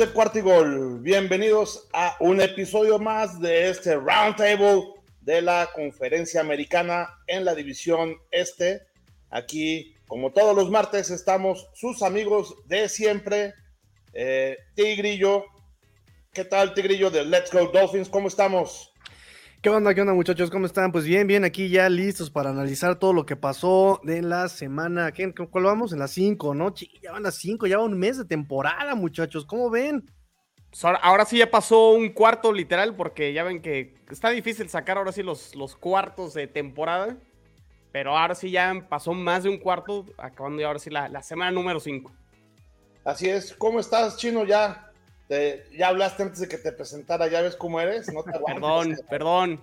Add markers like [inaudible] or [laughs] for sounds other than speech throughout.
de Cuartigol? Bienvenidos a un episodio más de este Roundtable de la Conferencia Americana en la División Este. Aquí, como todos los martes, estamos sus amigos de siempre, eh, Tigrillo. ¿Qué tal, Tigrillo de Let's Go Dolphins? ¿Cómo estamos? ¿Qué onda, qué onda, muchachos? ¿Cómo están? Pues bien, bien, aquí ya listos para analizar todo lo que pasó de la semana. ¿Qué, ¿Cuál vamos? En las 5, ¿no? ya van las 5, ya va un mes de temporada, muchachos. ¿Cómo ven? Pues ahora, sí ya pasó un cuarto literal, porque ya ven que está difícil sacar ahora sí los, los cuartos de temporada. Pero ahora sí ya pasó más de un cuarto, acabando ya ahora sí la, la semana número 5. Así es. ¿Cómo estás, Chino? Ya ya hablaste antes de que te presentara, ya ves cómo eres, no te Perdón, perdón,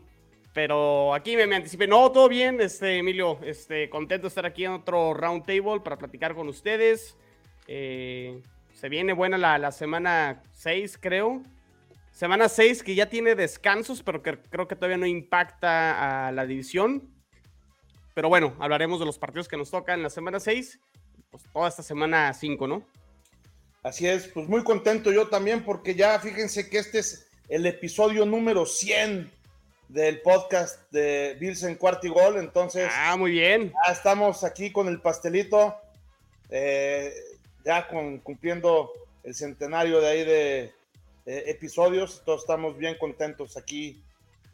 pero aquí me, anticipé. No, todo bien, este, Emilio, este, contento de estar aquí en otro round table para platicar con ustedes. Eh, se viene buena la, semana 6, creo. Semana 6 que ya tiene descansos, pero que creo que todavía no impacta a la división. Pero bueno, hablaremos de los partidos que nos tocan en la semana 6, pues toda esta semana 5, ¿no? Así es, pues muy contento yo también porque ya fíjense que este es el episodio número 100 del podcast de Bills en Cuartigol, entonces... Ah, muy bien. Ya estamos aquí con el pastelito, eh, ya con, cumpliendo el centenario de ahí de, episodios, todos estamos bien contentos aquí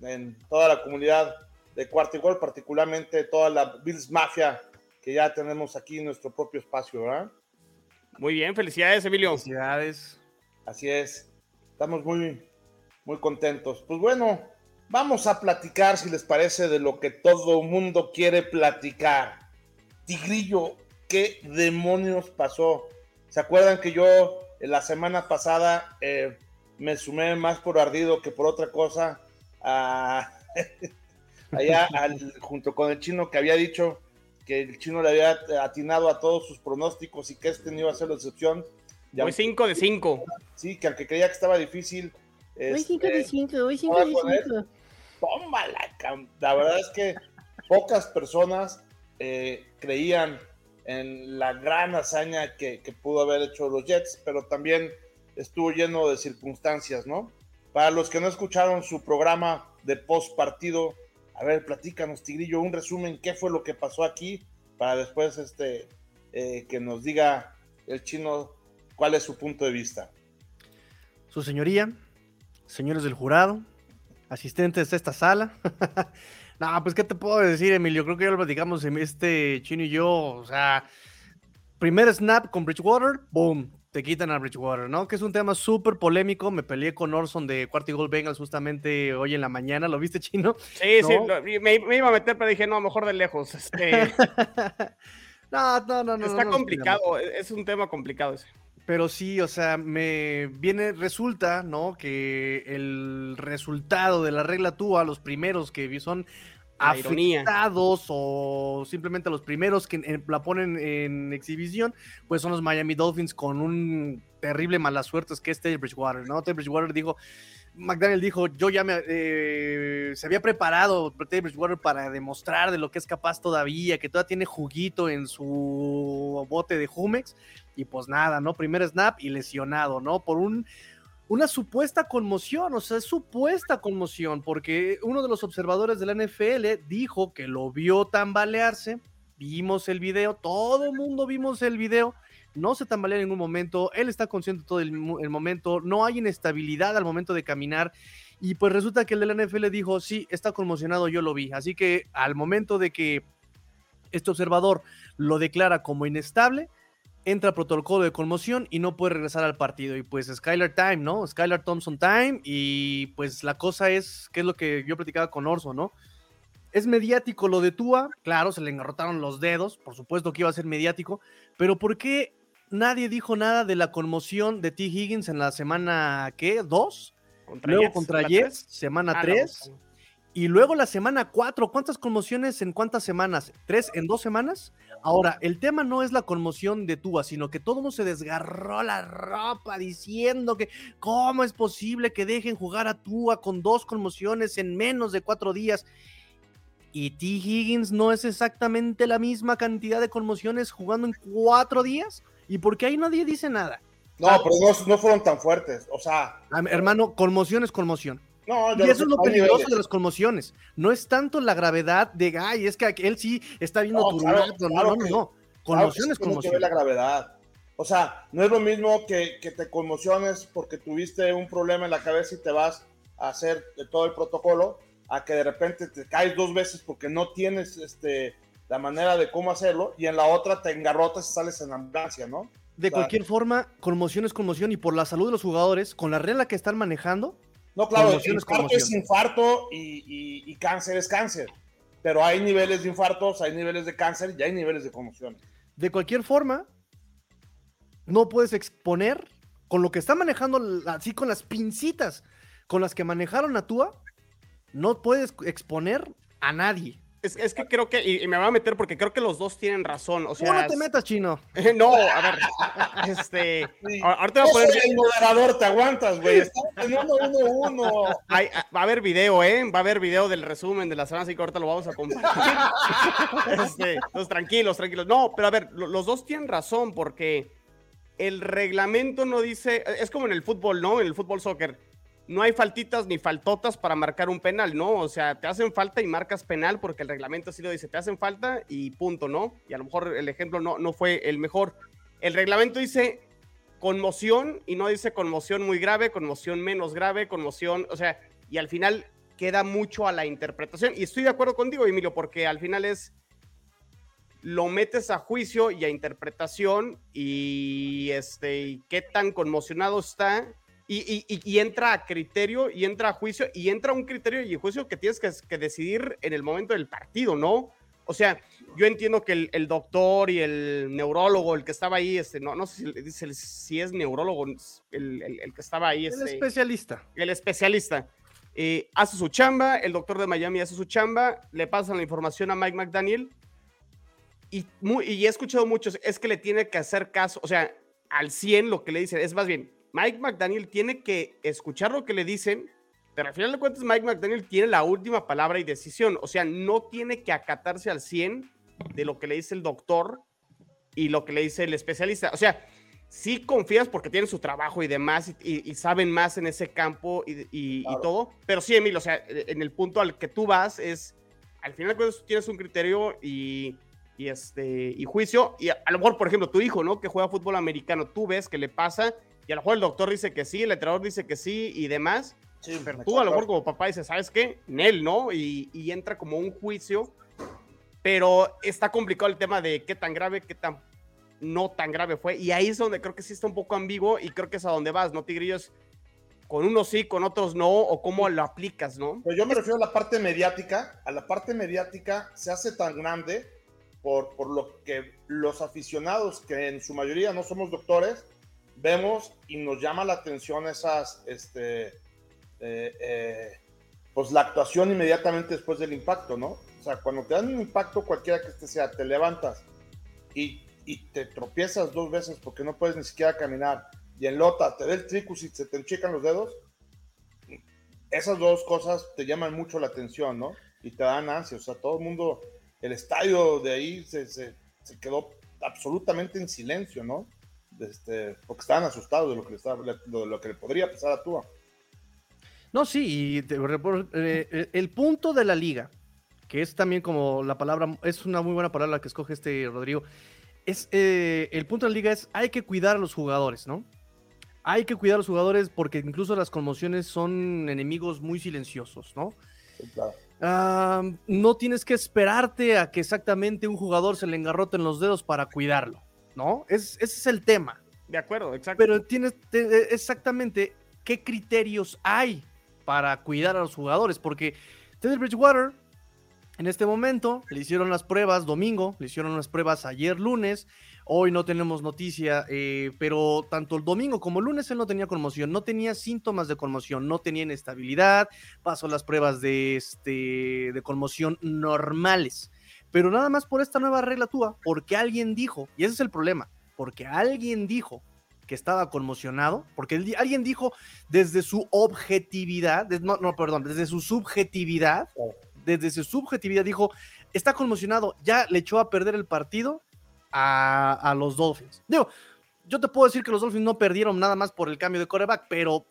en toda la comunidad de Cuartigol, particularmente toda la Bills Mafia que ya tenemos aquí en nuestro propio espacio, ¿verdad? Muy bien, felicidades, Emilio. Felicidades. Así es. Estamos muy, muy contentos. Pues bueno, vamos a platicar, si les parece, de lo que todo mundo quiere platicar. Tigrillo, ¿qué demonios pasó? ¿Se acuerdan que yo la semana pasada eh, me sumé más por ardido que por otra cosa? [laughs] allá junto con el chino que había dicho que el chino le había atinado a todos sus pronósticos y que este no iba a ser la excepción. Hoy 5 de 5. Sí, que aunque creía que estaba difícil. Hoy 5 de 5, hoy 5 de 5. Tómala, la verdad es que pocas personas eh, creían en la gran hazaña que, que, pudo haber hecho los Jets, pero también estuvo lleno de circunstancias, ¿no? Para los que no escucharon su programa de post partido, a ver, platícanos, Tigrillo, un resumen, ¿qué fue lo que pasó aquí? Para después este, eh, que nos diga el chino cuál es su punto de vista. Su señoría, señores del jurado, asistentes de esta sala. [laughs] no, pues, ¿qué te puedo decir, Emilio? Creo que ya lo platicamos este chino y yo. O sea, primer snap con Bridgewater, boom, te quitan a Bridgewater, ¿no? Que es un tema súper polémico. Me peleé con Orson de Cuarto Gold Bengals justamente hoy en la mañana. ¿Lo viste, Chino? Sí, sí, me, iba a meter, pero dije, no, mejor de lejos. Este... [laughs] no, no, no, no. Está complicado, es un tema complicado ese. Pero sí, o sea, me viene, resulta, ¿no? Que el resultado de la regla TUA, los primeros que son afectados o simplemente los primeros que la ponen en exhibición, pues son los Miami Dolphins con un terrible mala suerte, es que es Teddy Bridgewater, ¿no? Teddy Bridgewater dijo, McDaniel dijo, yo ya me, eh, se había preparado Teddy Bridgewater para demostrar de lo que es capaz todavía, que todavía tiene juguito en su bote de Jumex, y pues nada, ¿no? Primer snap y lesionado, ¿no? Por un una supuesta conmoción, o sea, supuesta conmoción, porque uno de los observadores de la NFL dijo que lo vio tambalearse, vimos el video, todo el mundo vimos el video, no se tambalea en ningún momento, él está consciente todo el, momento, no hay inestabilidad al momento de caminar, y pues resulta que el de la NFL dijo, sí, está conmocionado, yo lo vi, así que al momento de que este observador lo declara como inestable, entra protocolo de conmoción y no puede regresar al partido. Y pues Skylar Time, ¿no? Skylar Thompson Time. Y pues la cosa es, que es lo que yo platicaba con Orso, ¿no? Es mediático lo de Tua, claro, se le engarrotaron los dedos, por supuesto que iba a ser mediático, pero ¿por qué nadie dijo nada de la conmoción de T. Higgins en la semana, ¿qué? ¿Dos? Contra Luego contra Jets, semana 3. Ah, y luego la semana 4, ¿cuántas conmociones en cuántas semanas? ¿Tres en dos semanas? Ahora, el tema no es la conmoción de Tua, sino que todo mundo se desgarró la ropa diciendo que cómo es posible que dejen jugar a Tua con dos conmociones en menos de cuatro días. Y T. Higgins no es exactamente la misma cantidad de conmociones jugando en cuatro días. ¿Y por qué ahí nadie dice nada? No, pero no, fueron tan fuertes. O sea. Hermano, conmoción es conmoción. No, y eso es lo peligroso de las conmociones. No es tanto la gravedad de, ay, es que él sí está viendo tu no, no, no, no. Conmoción es conmoción. la gravedad. O sea, no es lo mismo que, que, te conmociones porque tuviste un problema en la cabeza y te vas a hacer todo el protocolo, a que de repente te caes dos veces porque no tienes este, la manera de cómo hacerlo y en la otra te engarrotas y sales en ambulancia, ¿no? De cualquier forma, conmoción es conmoción y por la salud de los jugadores, con la regla que están manejando. No, claro, infarto es, infarto y, cáncer es cáncer. Pero hay niveles de infartos, hay niveles de cáncer y hay niveles de conmoción. De cualquier forma, no puedes exponer con lo que está manejando, así con las pincitas con las que manejaron a Tua, no puedes exponer a nadie. Es, que creo que, y, me va a meter porque creo que los dos tienen razón. O sea, no te metas, chino? [laughs] no, a ver, [laughs] este. Ahorita voy a poner. el moderador, te aguantas, güey. Estamos teniendo uno uno. va a haber video, ¿eh? Va a haber video del resumen de la semana, así que ahorita lo vamos a compartir. [laughs] este, entonces, tranquilos, tranquilos. No, pero a ver, los dos tienen razón porque el reglamento no dice. Es como en el fútbol, ¿no? En el fútbol soccer no hay faltitas ni faltotas para marcar un penal, ¿no? O sea, te hacen falta y marcas penal porque el reglamento así lo dice, te hacen falta y punto, ¿no? Y a lo mejor el ejemplo no, no fue el mejor. El reglamento dice conmoción y no dice conmoción muy grave, conmoción menos grave, conmoción, o sea, y al final queda mucho a la interpretación. Y estoy de acuerdo contigo, Emilio, porque al final es lo metes a juicio y a interpretación y este y qué tan conmocionado está y, entra a criterio y entra a juicio y entra un criterio y juicio que tienes que, decidir en el momento del partido, ¿no? O sea, yo entiendo que el, doctor y el neurólogo, el que estaba ahí, este, no, no sé si, si es neurólogo, el, que estaba ahí. el este, especialista. El especialista. Eh, hace su chamba, el doctor de Miami hace su chamba, le pasan la información a Mike McDaniel y, y he escuchado muchos, es que le tiene que hacer caso, o sea, al 100 lo que le dicen, es más bien, Mike McDaniel tiene que escuchar lo que le dicen, pero al final de cuentas Mike McDaniel tiene la última palabra y decisión. O sea, no tiene que acatarse al 100 de lo que le dice el doctor y lo que le dice el especialista. O sea, sí confías porque tienen su trabajo y demás y, saben más en ese campo y, todo, pero sí, Emilio, o sea, en el punto al que tú vas es, al final de cuentas tienes un criterio y, este, y juicio, y a, a, lo mejor, por ejemplo, tu hijo, ¿no? Que juega fútbol americano, tú ves que le pasa y a lo mejor el doctor dice que sí, el entrenador dice que sí y demás. Sí, pero tú a lo mejor como papá dices, ¿sabes qué? Nel, ¿no? Y, y, entra como un juicio, pero está complicado el tema de qué tan grave, qué tan no tan grave fue. Y ahí es donde creo que sí está un poco ambiguo y creo que es a donde vas, ¿no, Tigrillos? Con unos sí, con otros no, o cómo lo aplicas, ¿no? Pues yo me refiero a la parte mediática. A la parte mediática se hace tan grande por, por lo que los aficionados, que en su mayoría no somos doctores, vemos y nos llama la atención esas, este, eh, eh, pues la actuación inmediatamente después del impacto, ¿no? O sea, cuando te dan un impacto, cualquiera que este sea, te levantas y, te tropiezas dos veces porque no puedes ni siquiera caminar y en lota te da el tricus y se te enchican los dedos, esas dos cosas te llaman mucho la atención, ¿no? Y te dan ansia, o sea, todo el mundo, el estadio de ahí se, se quedó absolutamente en silencio, ¿no? Este, porque estaban asustados de lo que le, estaba, lo que le podría pasar a Tua. No, sí, y eh, eh, el punto de la liga, que es también como la palabra, es una muy buena palabra que escoge este Rodrigo, es eh, el punto de la liga es hay que cuidar a los jugadores, ¿no? Hay que cuidar a los jugadores porque incluso las conmociones son enemigos muy silenciosos, ¿no? no tienes que esperarte a que exactamente un jugador se le engarrote en los dedos para cuidarlo. ¿No? Es, ese es el tema. De acuerdo, exacto. Pero tienes e, exactamente qué criterios hay para cuidar a los jugadores, porque Teddy Bridgewater en este momento le hicieron las pruebas domingo, le hicieron las pruebas ayer lunes, hoy no tenemos noticia, eh, pero tanto el domingo como el lunes él no tenía conmoción, no tenía síntomas de conmoción, no tenía inestabilidad, pasó las pruebas de, este, de conmoción normales pero nada más por esta nueva regla túa, porque alguien dijo, y ese es el problema, porque alguien dijo que estaba conmocionado, porque alguien dijo desde su objetividad, no, no, perdón, desde su subjetividad, desde su subjetividad dijo, está conmocionado, ya le echó a perder el partido a, a los Dolphins. Digo, yo te puedo decir que los Dolphins no perdieron nada más por el cambio de coreback, pero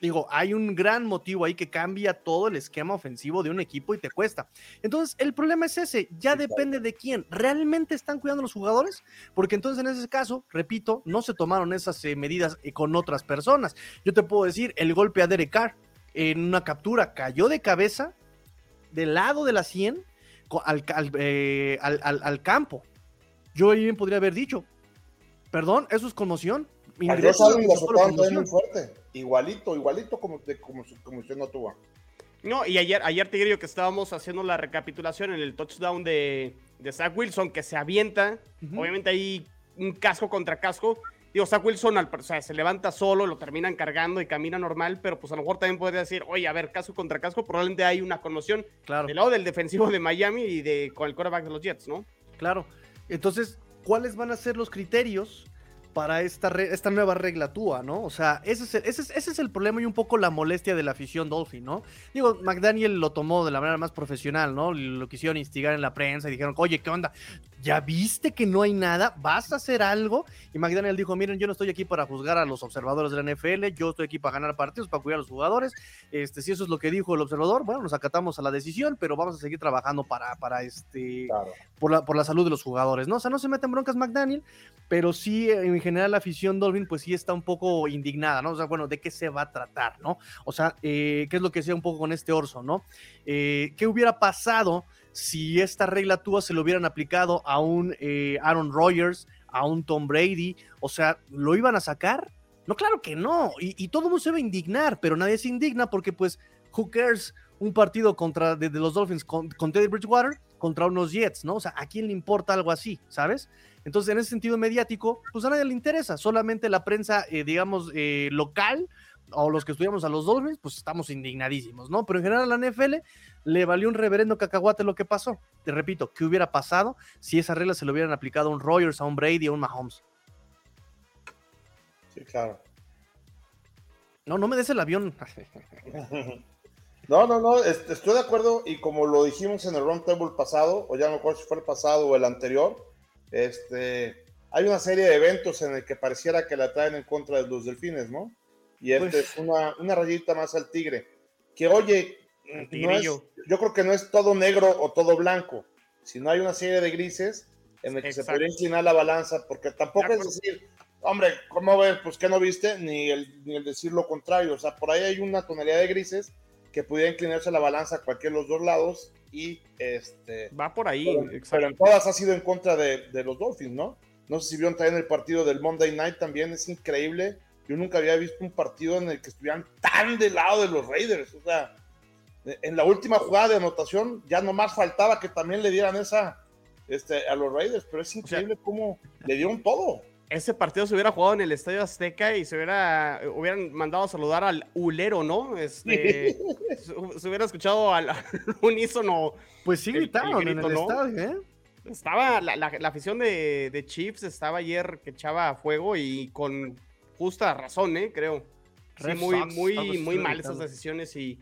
digo, hay un gran motivo ahí que cambia todo el esquema ofensivo de un equipo y te cuesta. Entonces, el problema es ese, ya depende de quién. ¿Realmente están cuidando los jugadores? Porque entonces en ese caso, repito, no se tomaron esas eh, medidas eh, con otras personas. Yo te puedo decir, el golpe a Derek Carr en una captura cayó de cabeza del lado de la 100 eh, al, al, campo. Yo bien podría haber dicho, perdón, eso es conmoción. muy fuerte. Igualito, igualito como, como, como usted no tuvo. No, y ayer, ayer te digo que estábamos haciendo la recapitulación en el touchdown de, de Zach Wilson, que se avienta. Obviamente hay un casco contra casco. Digo, Zach Wilson al, o sea, se levanta solo, lo terminan cargando y camina normal, pero pues a lo mejor también podría decir, oye, a ver, casco contra casco, probablemente hay una conmoción claro. del lado del defensivo de Miami y de, con el quarterback de los Jets, ¿no? Claro. Entonces, ¿cuáles van a ser los criterios para esta, esta nueva regla TUA, ¿no? O sea, ese es, el, ese, es, ese es, el problema y un poco la molestia de la afición Dolphin, ¿no? Digo, McDaniel lo tomó de la manera más profesional, ¿no? Lo quisieron instigar en la prensa y dijeron, oye, ¿qué onda? ¿Ya viste que no hay nada? ¿Vas a hacer algo? Y McDaniel dijo, miren, yo no estoy aquí para juzgar a los observadores de la NFL, yo estoy aquí para ganar partidos, para cuidar a los jugadores. Este, si eso es lo que dijo el observador, bueno, nos acatamos a la decisión, pero vamos a seguir trabajando para, para este, por, la, por la salud de los jugadores, ¿no? O sea, no se meten broncas McDaniel, pero sí en general la afición Dolphin pues sí está un poco indignada, ¿no? O sea, bueno, ¿de qué se va a tratar, ¿no? O sea, eh, ¿qué es lo que sea un poco con este Orso, ¿no? Eh, ¿Qué hubiera pasado si esta regla tuya se lo hubieran aplicado a un eh, Aaron Rodgers, a un Tom Brady? O sea, ¿lo iban a sacar? No, claro que no. Y, todo el mundo se va a indignar, pero nadie se indigna porque pues, who cares? Un partido contra de, los Dolphins con, con Teddy Bridgewater contra unos Jets, ¿no? O sea, ¿a quién le importa algo así, sabes? Entonces, en ese sentido mediático, pues a nadie le interesa, solamente la prensa, eh, digamos, eh, local o los que estudiamos a los Dolphins, pues estamos indignadísimos, ¿no? Pero en general a la NFL le valió un reverendo cacahuate lo que pasó. Te repito, ¿qué hubiera pasado si esa regla se lo hubieran aplicado a un Rogers, a un Brady, a un Mahomes? Sí, claro. No, no me des el avión. [laughs] No, no, no, estoy de acuerdo y como lo dijimos en el roundtable pasado, o ya no recuerdo si fue el pasado o el anterior, este, hay una serie de eventos en el que pareciera que la traen en contra de los delfines, ¿no? Y este pues es una, una, rayita más al tigre. Que oye, yo creo que no es todo negro o todo blanco, sino hay una serie de grises en el que se podría inclinar la balanza, porque tampoco es decir, hombre, ¿cómo ves? Pues que no viste, ni el, ni el decir lo contrario. O sea, por ahí hay una tonalidad de grises que pudiera inclinarse la balanza a cualquiera de los dos lados y este... Va por ahí, pero, en todas ha sido en contra de, de, los Dolphins, ¿no? No sé si vieron también el partido del Monday Night también, es increíble. Yo nunca había visto un partido en el que estuvieran tan del lado de los Raiders. O sea, en la última jugada de anotación ya nomás faltaba que también le dieran esa este, a los Raiders, pero es increíble cómo le dieron todo ese partido se hubiera jugado en el Estadio Azteca y se hubiera hubieran mandado a saludar al ulero, ¿no? Este, se, hubiera escuchado al, [laughs] unísono. Pues sí, gritaron en el estadio, ¿eh? Estaba la, afición de, Chiefs estaba ayer que echaba a fuego y con justa razón, ¿eh? Creo. Sí, muy, muy, muy mal esas decisiones y,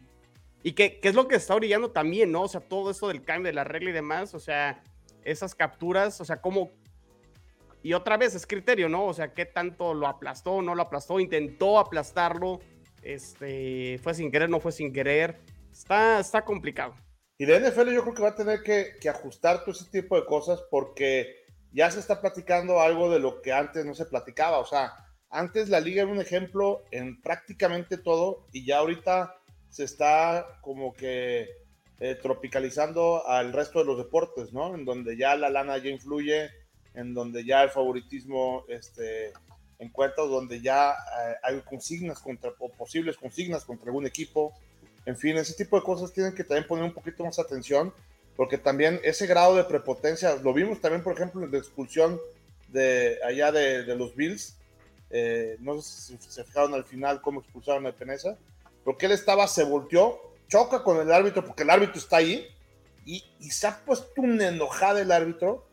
y qué es lo que está orillando también, ¿no? O sea, todo esto del cambio de la regla y demás, o sea, esas capturas, o sea, cómo y otra vez es criterio, ¿no? O sea, qué tanto lo aplastó, no lo aplastó, intentó aplastarlo, este, fue sin querer, no fue sin querer. Está, está complicado. Y de NFL yo creo que va a tener que, ajustar todo ese tipo de cosas porque ya se está platicando algo de lo que antes no se platicaba. O sea, antes la liga era un ejemplo en prácticamente todo y ya ahorita se está como que eh, tropicalizando al resto de los deportes, ¿no? En donde ya la lana ya influye, en donde ya el favoritismo este, encuentra, donde ya eh, hay consignas contra, o posibles consignas contra algún equipo. En fin, ese tipo de cosas tienen que también poner un poquito más atención, porque también ese grado de prepotencia, lo vimos también, por ejemplo, en la expulsión de allá de, los Bills. Eh, no sé si se fijaron al final cómo expulsaron a Peneza, porque él estaba, se volteó, choca con el árbitro, porque el árbitro está ahí, y, y se ha puesto un enojada el árbitro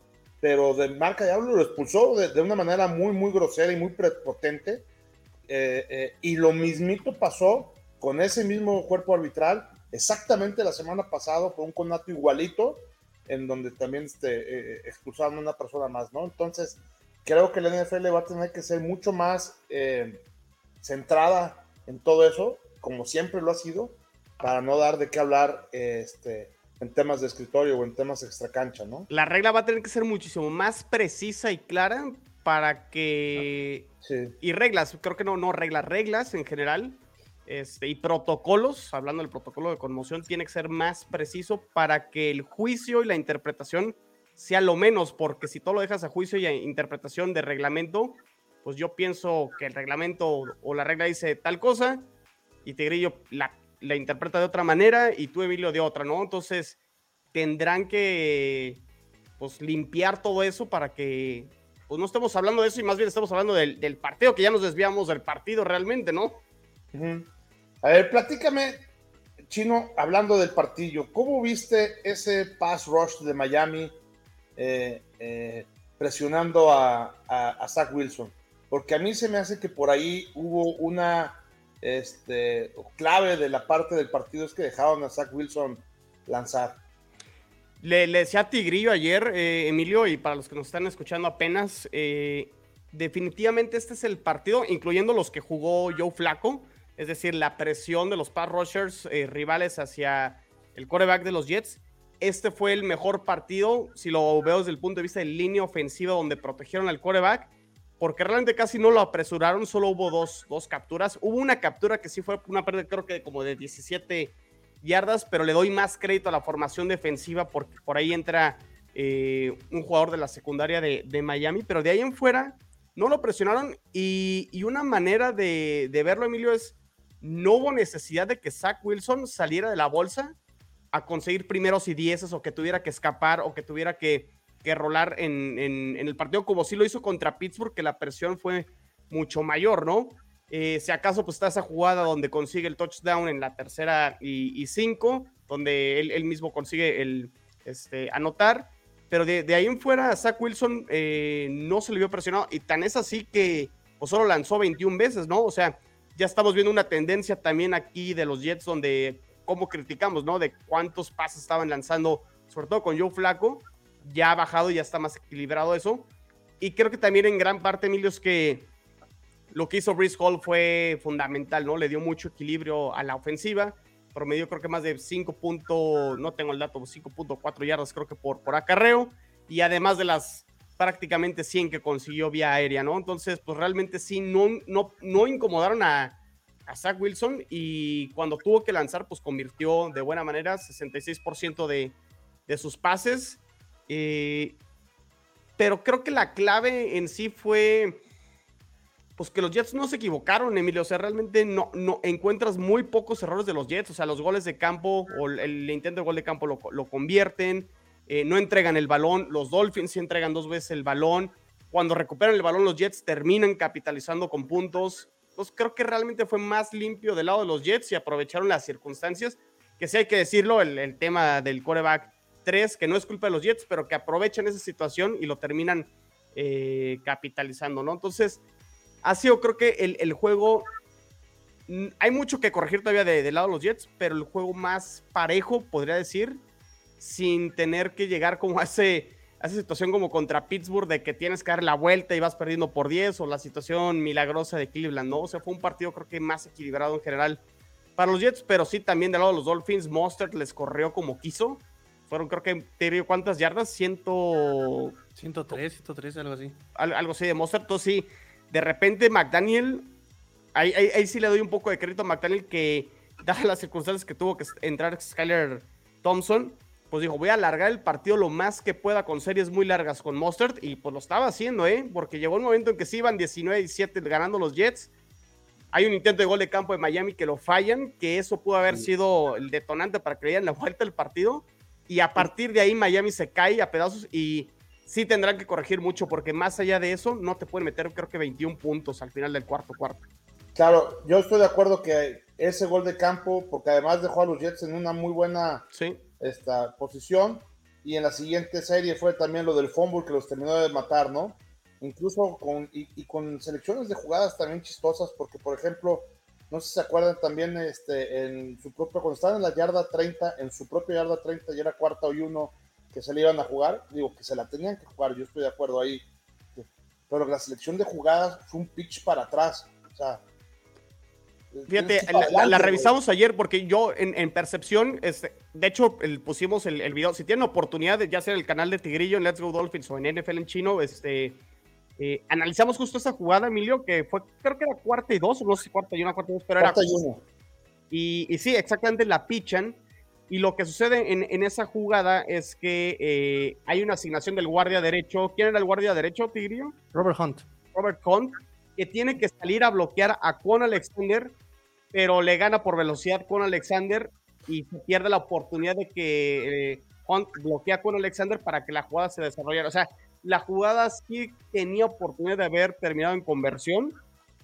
pero de marca Diablo lo expulsó de, una manera muy, muy grosera y muy prepotente. Eh, eh, y lo mismito pasó con ese mismo cuerpo arbitral exactamente la semana pasada con un conato igualito, en donde también este, expulsaron a una persona más, ¿no? Entonces, creo que la NFL va a tener que ser mucho más eh, centrada en todo eso, como siempre lo ha sido, para no dar de qué hablar este, en temas de escritorio o en temas extracancha, ¿no? La regla va a tener que ser muchísimo más precisa y clara para que... Sí. Y reglas, creo que no, no reglas, reglas en general. Este, y protocolos, hablando del protocolo de conmoción, tiene que ser más preciso para que el juicio y la interpretación sea lo menos, porque si todo lo dejas a juicio y a interpretación de reglamento, pues yo pienso que el reglamento o la regla dice tal cosa y Tigrillo la, la interpreta de otra manera y tú, Emilio, de otra, ¿no? Entonces tendrán que pues limpiar todo eso para que pues no estemos hablando de eso y más bien estamos hablando del, del partido, que ya nos desviamos del partido realmente, ¿no? A ver, platícame, Chino, hablando del partido, ¿cómo viste ese pass rush de Miami eh, eh, presionando a, a, Zach Wilson? Porque a mí se me hace que por ahí hubo una este, clave de la parte del partido, es que dejaron a Zach Wilson lanzar. Le, decía a Tigrillo ayer, eh, Emilio, y para los que nos están escuchando apenas, definitivamente este es el partido, incluyendo los que jugó Joe Flaco, es decir, la presión de los pass rushers rivales hacia el quarterback de los Jets. Este fue el mejor partido, si lo veo desde el punto de vista de línea ofensiva, donde protegieron al quarterback, porque realmente casi no lo apresuraron, solo hubo dos, dos capturas. Hubo una captura que sí fue una pérdida, creo que como de 17 yardas, pero le doy más crédito a la formación defensiva, porque por ahí entra eh, un jugador de la secundaria de, Miami, pero de ahí en fuera no lo presionaron y, y una manera de, de, verlo, Emilio, es no hubo necesidad de que Zach Wilson saliera de la bolsa a conseguir primeros y dieces o que tuviera que escapar o que tuviera que, que rolar en, el partido como sí lo hizo contra Pittsburgh, que la presión fue mucho mayor, ¿no? Eh, si acaso pues está esa jugada donde consigue el touchdown en la tercera y, cinco, donde él, mismo consigue el este, anotar, pero de, ahí en fuera Zach Wilson eh, no se le vio presionado y tan es así que pues, solo lanzó 21 veces, ¿no? O sea, ya estamos viendo una tendencia también aquí de los Jets donde, como criticamos, ¿no? De cuántos pases estaban lanzando, sobre todo con Joe Flaco, ya ha bajado, ya está más equilibrado eso. Y creo que también en gran parte, Emilio, es que lo que hizo Brice Hall fue fundamental, ¿no? Le dio mucho equilibrio a la ofensiva, promedió creo que más de 5 puntos, no tengo el dato, 5.4 yardas creo que por, por acarreo, y además de las prácticamente 100 que consiguió vía aérea, ¿no? Entonces, pues realmente sí, no, no, no incomodaron a, a Zach Wilson y cuando tuvo que lanzar, pues convirtió de buena manera 66% de, de sus pases. Eh, pero creo que la clave en sí fue, pues que los Jets no se equivocaron, Emilio. O sea, realmente no, no encuentras muy pocos errores de los Jets. O sea, los goles de campo o el, intento de gol de campo lo, lo convierten. Eh, no entregan el balón, los Dolphins sí entregan dos veces el balón, cuando recuperan el balón los Jets terminan capitalizando con puntos, entonces creo que realmente fue más limpio del lado de los Jets y aprovecharon las circunstancias, que sí hay que decirlo, el, tema del coreback 3, que no es culpa de los Jets, pero que aprovechan esa situación y lo terminan eh, capitalizando, ¿no? Entonces, ha sido creo que el, juego mm, hay mucho que corregir todavía del lado de los Jets, pero el juego más parejo, podría decir, sin tener que llegar como [laughs] a, esa situación como contra Pittsburgh de que tienes que dar la vuelta y vas perdiendo por 10 o la situación milagrosa de Cleveland, ¿no? O sea, fue un partido creo que más equilibrado en general para los Jets, pero sí también del lado de los Dolphins, Mostert les corrió como quiso. Fueron creo que, te digo, ¿cuántas yardas? Ciento... 103, 103, algo así. Algo así de Mostert, entonces sí, de repente McDaniel, ahí, ahí, sí le doy un poco de crédito a McDaniel que, [laughs] dadas las circunstancias que tuvo que entrar Skyler Thompson, pues dijo, voy a alargar el partido lo más que pueda con series muy largas con Mustard y pues lo estaba haciendo, ¿eh? Porque llegó un momento en que sí iban 19-17 ganando los Jets. Hay un intento de gol de campo de Miami que lo fallan, que eso pudo haber sido el detonante para que le dieran la vuelta del partido. Y a partir de ahí Miami se cae a pedazos y sí tendrán que corregir mucho porque más allá de eso no te pueden meter creo que 21 puntos al final del cuarto cuarto. Claro, yo estoy de acuerdo que ese gol de campo, porque además dejó a los Jets en una muy buena sí esta posición. Y en la siguiente serie fue también lo del fumble que los terminó de matar, ¿no? Incluso con, y, con selecciones de jugadas también chistosas, porque por ejemplo, no sé si se acuerdan también este, en su propio, cuando estaban en la yarda 30, en su propia yarda 30 y era cuarta y uno que se le iban a jugar, digo que se la tenían que jugar, yo estoy de acuerdo ahí. pero la selección de jugadas fue un pitch para atrás. O sea, Fíjate, la, revisamos ayer porque yo en, percepción, este, de hecho pusimos el, el, video, si tienen oportunidad de ya sea el canal de Tigrillo en Let's Go Dolphins o en NFL en chino, este, eh, analizamos justo esa jugada, Emilio, que fue, creo que era cuarta y dos, no sé si cuarta y una, cuarta y dos, pero era... Y, uno. Y, sí, exactamente la pichan. Y lo que sucede en, esa jugada es que eh, hay una asignación del guardia derecho. ¿Quién era el guardia derecho, Tigrillo? Robert Hunt. Robert Hunt, que tiene que salir a bloquear a Con Alexander pero le gana por velocidad con Alexander y pierde la oportunidad de que eh, Hunt bloquea con Alexander para que la jugada se desarrollara. O sea, la jugada sí tenía oportunidad de haber terminado en conversión.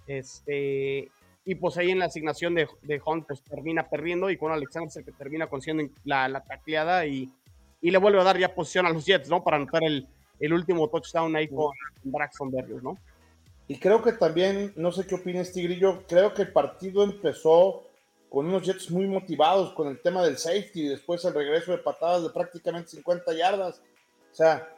Este, y pues ahí en la asignación de, de Hunt pues termina perdiendo y con Alexander se que termina consiguiendo la, la tacleada y, y, le vuelve a dar ya posición a los Jets, ¿no? Para anotar el, el último touchdown ahí con Braxton Berrios, ¿no? Y creo que también, no sé qué opinas, Tigrillo, creo que el partido empezó con unos Jets muy motivados con el tema del safety y después el regreso de patadas de prácticamente 50 yardas. O sea,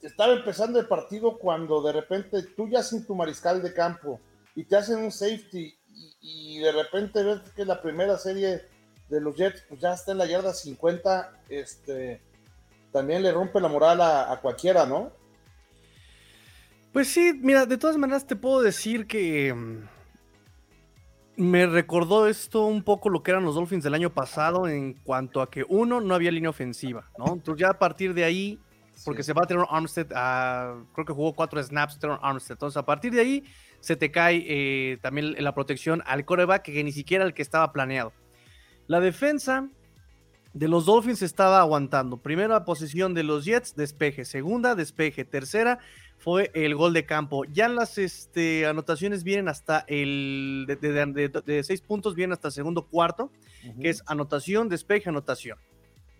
estaba empezando el partido cuando de repente tú ya sin tu mariscal de campo y te hacen un safety y, de repente ves que la primera serie de los Jets pues ya está en la yarda 50, este, también le rompe la moral a cualquiera, ¿no? Pues sí, mira, de todas maneras te puedo decir que mm, me recordó esto un poco lo que eran los Dolphins del año pasado en cuanto a que uno, no había línea ofensiva, ¿no? Entonces ya a partir de ahí, porque se va a tener Armstead, creo que jugó cuatro snaps Teron Armstead, entonces a partir de ahí se te cae eh, también la protección al coreback que ni siquiera el que estaba planeado. La defensa de los Dolphins estaba aguantando. Primera posición de los Jets, despeje. Segunda, despeje. Tercera, fue el gol de campo. Ya las este, anotaciones vienen hasta el de, seis puntos, vienen hasta el segundo cuarto, que es anotación, despeje, anotación.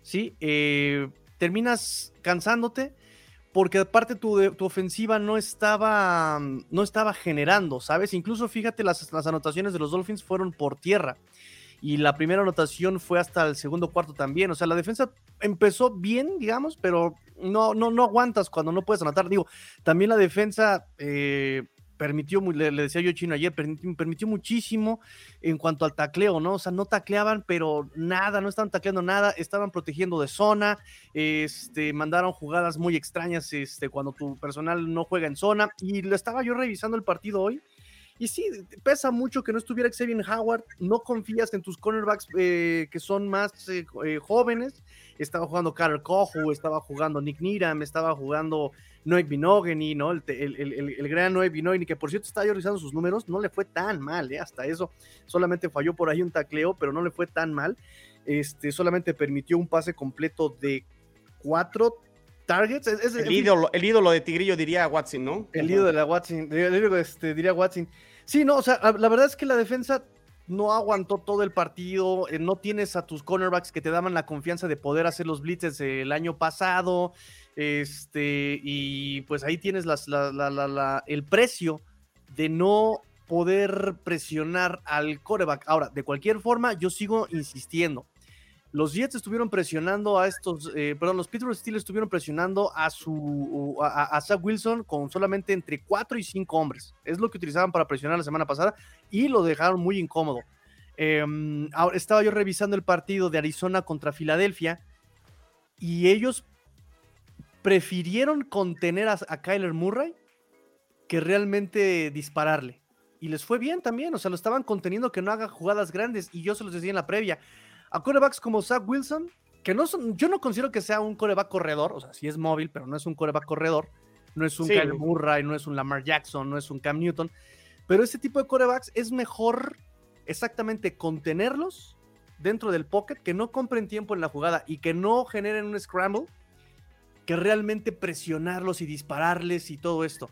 ¿Sí? Eh, terminas cansándote porque aparte tu, tu, ofensiva no estaba, no estaba generando, ¿sabes? Incluso fíjate, las, las anotaciones de los Dolphins fueron por tierra y la primera anotación fue hasta el segundo cuarto también. O sea, la defensa empezó bien, digamos, pero no, no, no aguantas cuando no puedes anotar. Digo, también la defensa eh, permitió, le, decía yo chino ayer, permitió, permitió, muchísimo en cuanto al tacleo, ¿no? O sea, no tacleaban, pero nada, no estaban tacleando nada, estaban protegiendo de zona, este, mandaron jugadas muy extrañas este, cuando tu personal no juega en zona. Y lo estaba yo revisando el partido hoy y sí, pesa mucho que no estuviera Xavier Howard, no confías en tus cornerbacks eh, que son más eh, eh, jóvenes. Estaba jugando Carl Cojo, estaba jugando Nick Niram, estaba jugando Noé Binogany, ¿no? El, el, gran Noé Binogany, que por cierto estaba yo revisando sus números, no le fue tan mal, hasta eso. Solamente falló por ahí un tacleo, pero no le fue tan mal. Este, solamente permitió un pase completo de cuatro targets. el, ídolo, el ídolo de Tigrillo diría Watson, ¿no? El ídolo de la Watson, este, diría Watson. Sí, no, o sea, la verdad es que la defensa no aguantó todo el partido, eh, no tienes a tus cornerbacks que te daban la confianza de poder hacer los blitzes el año pasado, este, y pues ahí tienes las, el precio de no poder presionar al coreback. Ahora, de cualquier forma, yo sigo insistiendo. Los Jets estuvieron presionando a estos, eh, perdón, los Pittsburgh Steelers estuvieron presionando a su a, Zach Wilson con solamente entre 4 y 5 hombres. Es lo que utilizaban para presionar la semana pasada y lo dejaron muy incómodo. Em, estaba yo revisando el partido de Arizona contra Filadelfia y ellos prefirieron contener a, a Kyler Murray que realmente dispararle. Y les fue bien también, o sea, lo estaban conteniendo que no haga jugadas grandes y yo se los decía en la previa a corebacks como Zach Wilson, que no son, yo no considero que sea un coreback corredor, o sea, sí es móvil, pero no es un coreback corredor, no es un Kyle Murray, no es un Lamar Jackson, no es un Cam Newton, pero ese tipo de corebacks es mejor exactamente contenerlos dentro del pocket, que no compren tiempo en la jugada y que no generen un scramble, que realmente presionarlos y dispararles y todo esto.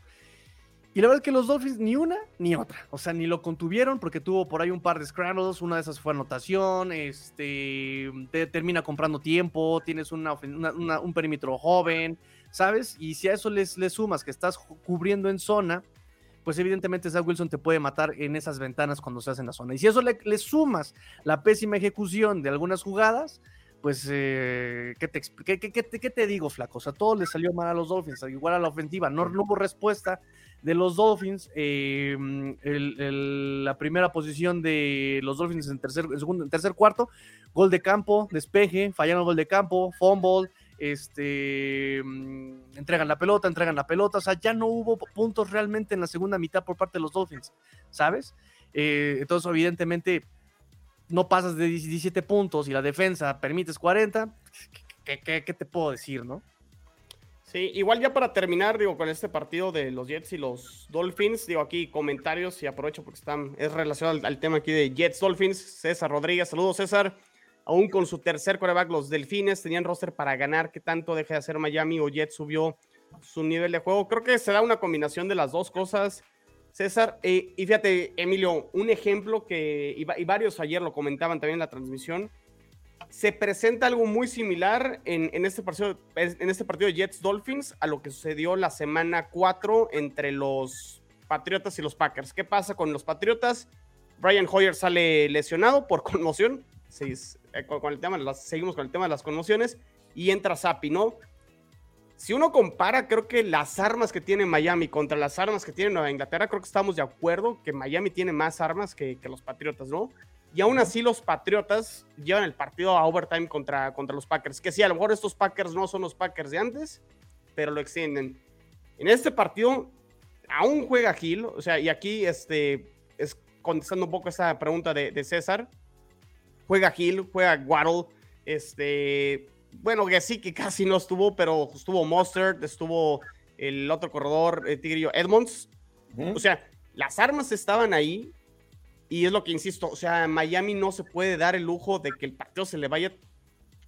Y la verdad es que los Dolphins ni una ni otra. O sea, ni lo contuvieron porque tuvo por ahí un par de scrambles. Una de esas fue anotación. Este, te termina comprando tiempo. Tienes un perímetro joven, ¿sabes? Y si a eso les, sumas que estás cubriendo en zona, pues evidentemente Zach Wilson te puede matar en esas ventanas cuando se hace en la zona. Y si eso le, le sumas la pésima ejecución de algunas jugadas, pues, eh, ¿qué, te, qué, qué, qué, te digo, flaco? O sea, todo le salió mal a los Dolphins, igual a la ofensiva, no, hubo respuesta de los Dolphins. Eh, la primera posición de los Dolphins en tercer, segundo, en tercer cuarto, gol de campo, despeje, fallaron gol de campo, fumble, este, entregan la pelota, entregan la pelota, o sea, ya no hubo puntos realmente en la segunda mitad por parte de los Dolphins, ¿sabes? Eh, entonces, evidentemente, no pasas de 17 puntos y la defensa permites 40, ¿qué, te puedo decir, no? Sí, igual ya para terminar, digo, con este partido de los Jets y los Dolphins, digo aquí comentarios y aprovecho porque están, es relacionado al, tema aquí de Jets Dolphins. César Rodríguez, saludos César aún con su tercer coreback, los Delfines tenían roster para ganar. ¿Qué tanto deja de hacer Miami o Jets subió su nivel de juego? Creo que se da una combinación de las dos cosas. César, eh, y fíjate, Emilio, un ejemplo que, y, varios ayer lo comentaban también en la transmisión, se presenta algo muy similar en, este partido, en este partido de Jets Dolphins a lo que sucedió la semana 4 entre los Patriotas y los Packers. ¿Qué pasa con los Patriotas? Brian Hoyer sale lesionado por [laughs] conmoción, eh, tema las, seguimos con el tema de las conmociones y entra Sapi, ¿no? Si uno compara, creo que las armas que tiene Miami contra las armas que tiene Nueva Inglaterra, creo que estamos de acuerdo que Miami tiene más armas que, los Patriotas, ¿no? Y aún así los Patriotas llevan el partido a overtime contra, contra los Packers. Que sí, a lo mejor estos Packers no son los Packers de antes, pero lo extienden. En este partido aún juega Gil, o sea, y aquí este, es contestando un poco esa pregunta de, César, juega Hill, juega Waddle, este, bueno, que sí, que casi no estuvo, pero estuvo Mustard, estuvo el otro corredor, eh, Tigrillo Edmonds. O sea, las armas estaban ahí y es lo que insisto, o sea, Miami no se puede dar el lujo de que el partido se le vaya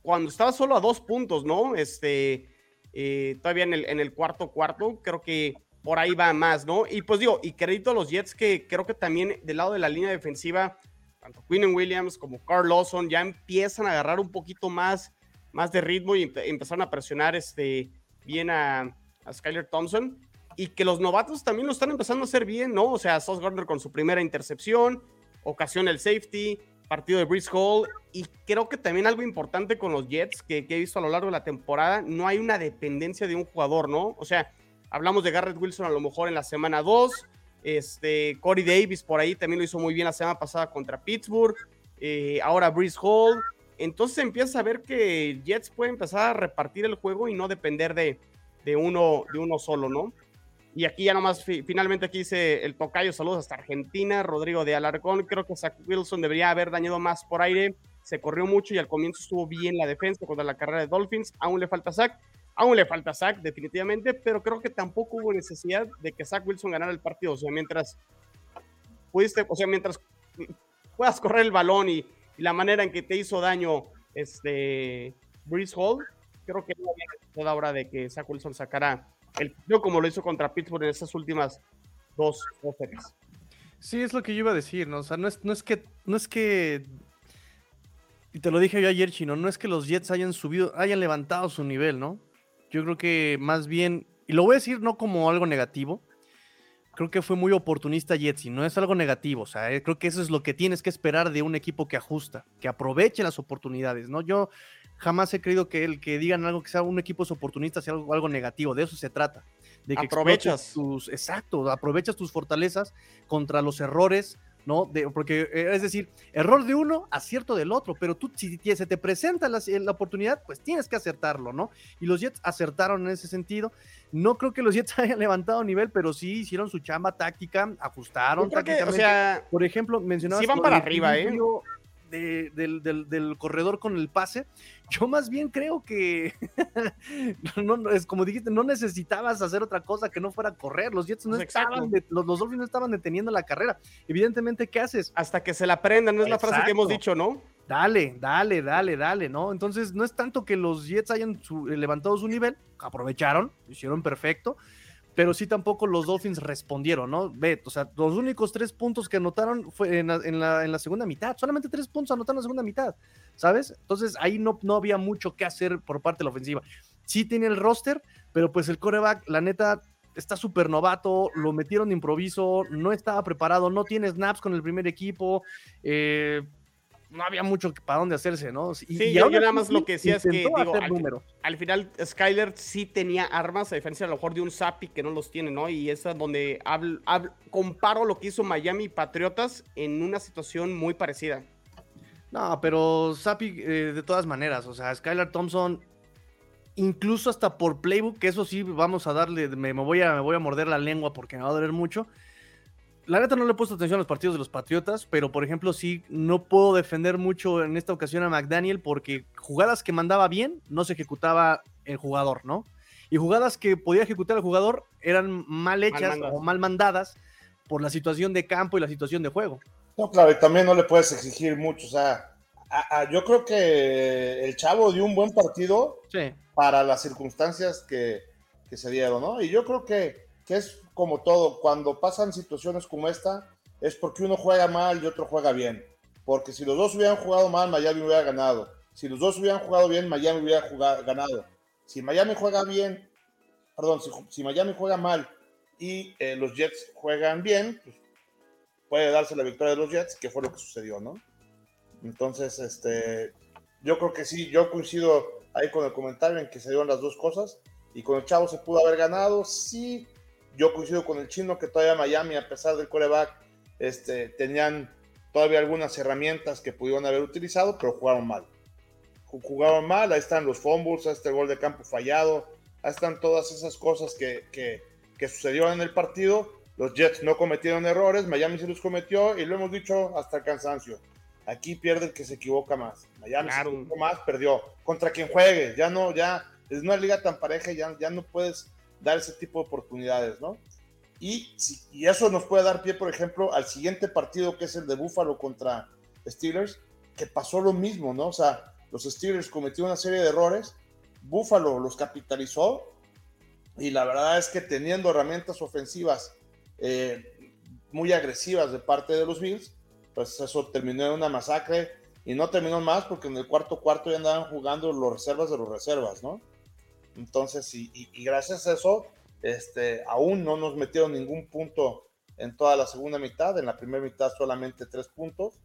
cuando estaba solo a dos puntos, ¿no? Este, eh, todavía en el, en el cuarto cuarto, creo que por ahí va más, ¿no? Y pues digo, y crédito a los Jets que creo que también del lado de la línea defensiva tanto Quinn Williams como Carl Lawson ya empiezan a agarrar un poquito más, más de ritmo y empezaron a presionar este, bien a, Skyler Thompson. Y que los novatos también lo están empezando a hacer bien, ¿no? O sea, Sauce Gardner con su primera intercepción, ocasión el safety, partido de Breeze Hall. Y creo que también algo importante con los Jets que, que he visto a lo largo de la temporada, no hay una dependencia de un jugador, ¿no? O sea, hablamos de Garrett Wilson a lo mejor en la semana 2, este, Corey Davis por ahí también lo hizo muy bien la semana pasada contra Pittsburgh. Eh, ahora Breeze Hall. Entonces empieza a ver que Jets puede empezar a repartir el juego y no depender de, de, uno, de uno solo, ¿no? Y aquí ya nomás, finalmente aquí dice el tocayo, saludos hasta Argentina, Rodrigo de Alarcón, creo que Zach Wilson debería haber dañado más por aire, se corrió mucho y al comienzo estuvo bien la defensa contra la carrera de Dolphins, aún le falta Zach, Aún le falta Zach, definitivamente, pero creo que tampoco hubo necesidad de que Zach Wilson ganara el partido. Mientras pudiste, o sea, mientras puedas correr el balón y, la manera en que te hizo daño este Breeze Hall, creo que no había toda hora de que Zach Wilson sacara el partido como lo hizo contra Pittsburgh en esas últimas dos, dos Sí, es lo que yo iba a decir, ¿no? O sea, no es, no es que, no es que y te lo dije yo ayer, Chino, no es que los Jets hayan subido, hayan levantado su nivel, ¿no? Yo creo que más bien, y lo voy a decir no como algo negativo, creo que fue muy oportunista Jetsi, no es algo negativo, o sea, eh, creo que eso es lo que tienes que esperar de un equipo que ajusta, que aproveche las oportunidades, ¿no? Yo jamás he creído que el que digan algo que sea un equipo oportunista sea algo, algo negativo, de eso se trata. De que aprovechas tus, exacto, aprovechas tus fortalezas contra los errores ¿no? De, porque eh, es decir, error de uno, acierto del otro, pero tú si se te presenta la, la, oportunidad, pues tienes que acertarlo, ¿no? Y los Jets acertaron en ese sentido. No creo que los Jets [laughs] hayan levantado nivel, pero sí hicieron su chamba táctica, ajustaron tácticamente. o sea, por ejemplo, mencionabas... Sí van para arriba, ¿eh? Del, del, corredor con el pase. Yo más bien creo que, [laughs] no, es como dijiste, no necesitabas hacer otra cosa que no fuera correr. Los Jets no estaban, los, los Dolphins no estaban deteniendo la carrera. Evidentemente, ¿qué haces? Hasta que se la aprendan, no es la frase que hemos dicho, ¿no? Dale, dale, dale, dale, ¿no? Entonces, no es tanto que los Jets hayan levantado su nivel, aprovecharon, hicieron perfecto pero sí tampoco los Dolphins respondieron, ¿no? Ve, o sea, los únicos tres puntos que anotaron fue en la, segunda mitad, solamente tres puntos anotaron en la segunda mitad, ¿sabes? Entonces ahí no, no había mucho que hacer por parte de la ofensiva. Sí tiene el roster, pero pues el coreback, la neta, está súper novato, lo metieron de improviso, no estaba preparado, no tiene snaps con el primer equipo, eh, no había mucho para dónde hacerse, ¿no? Y, sí, yo, nada más lo que decía es que, digo, al, final Skyler sí tenía armas, a diferencia a lo mejor de un Sapi que no los tiene, ¿no? Y es donde comparo lo que hizo Miami y Patriotas en una situación muy parecida. No, pero Sapi, eh, de todas maneras, o sea, Skyler Thompson, incluso hasta por playbook, que eso sí, vamos a darle, me, voy, a, me voy a morder la lengua porque me va a doler mucho la neta no le he puesto atención a los partidos de los Patriotas, pero por ejemplo sí no puedo defender mucho en esta ocasión a McDaniel porque jugadas que mandaba bien no se ejecutaba el jugador, ¿no? Y jugadas que podía ejecutar el jugador eran mal hechas o mal mandadas por la situación de campo y la situación de juego. No, claro, y también no le puedes exigir mucho, o sea, yo creo que el chavo dio un buen partido para las circunstancias que, que se dieron, ¿no? Y yo creo que que es como todo, cuando pasan situaciones como esta, es porque uno juega mal y otro juega bien. Porque si los dos hubieran jugado mal, Miami hubiera ganado. Si los dos hubieran jugado bien, Miami hubiera jugado, ganado. Si Miami juega bien, perdón, si, Miami juega mal y eh, los Jets juegan bien, pues puede darse la victoria de los Jets, que fue lo que sucedió, ¿no? Entonces, este, yo creo que sí, yo coincido ahí con el comentario en que se dieron las dos cosas y con el Chavo se pudo haber ganado, sí, yo coincido con el chino que todavía Miami, a pesar del coreback, este, tenían todavía algunas herramientas que pudieron haber utilizado, pero jugaron mal. Jugaron mal, ahí están los fumbles, ahí está el gol de campo fallado, ahí están todas esas cosas que, que, que sucedieron en el partido. Los Jets no cometieron errores, Miami se los cometió y lo hemos dicho hasta el cansancio. Aquí pierde el que se equivoca más. Miami se equivocó más, perdió. Contra quien juegue, ya no, ya es una liga tan pareja, ya, ya no puedes dar ese tipo de oportunidades, ¿no? Y, y eso nos puede dar pie, por ejemplo, al siguiente partido que es el de Buffalo contra Steelers, que pasó lo mismo, ¿no? O sea, los Steelers cometieron una serie de errores, Buffalo los capitalizó y la verdad es que teniendo herramientas ofensivas eh, muy agresivas de parte de los Bills, pues eso terminó en una masacre y no terminó más porque en el cuarto cuarto ya andaban jugando los reservas de los reservas, ¿no? Entonces, y, gracias a eso, este, aún no nos metieron ningún punto en toda la segunda mitad, en la primera mitad solamente tres puntos,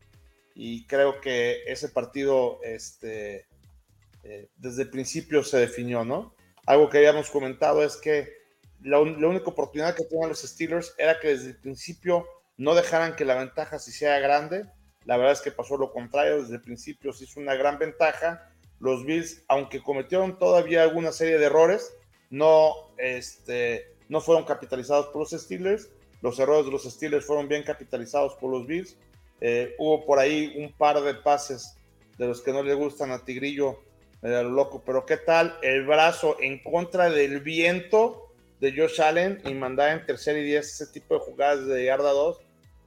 y creo que ese partido, este, eh, desde el principio se definió, ¿no? Algo que habíamos comentado es que la, única oportunidad que tenían los Steelers era que desde el principio no dejaran que la ventaja se hiciera grande. La verdad es que pasó lo contrario, desde el principio se hizo una gran ventaja los Bills, aunque cometieron todavía alguna serie de errores, no, este, no fueron capitalizados por los Steelers. Los errores de los Steelers fueron bien capitalizados por los Bills. Eh, hubo por ahí un par de pases de los que no le gustan a Tigrillo, lo loco, pero ¿qué tal el brazo en contra del viento de Josh Allen y mandar en tercer y diez ese tipo de jugadas de yarda 2?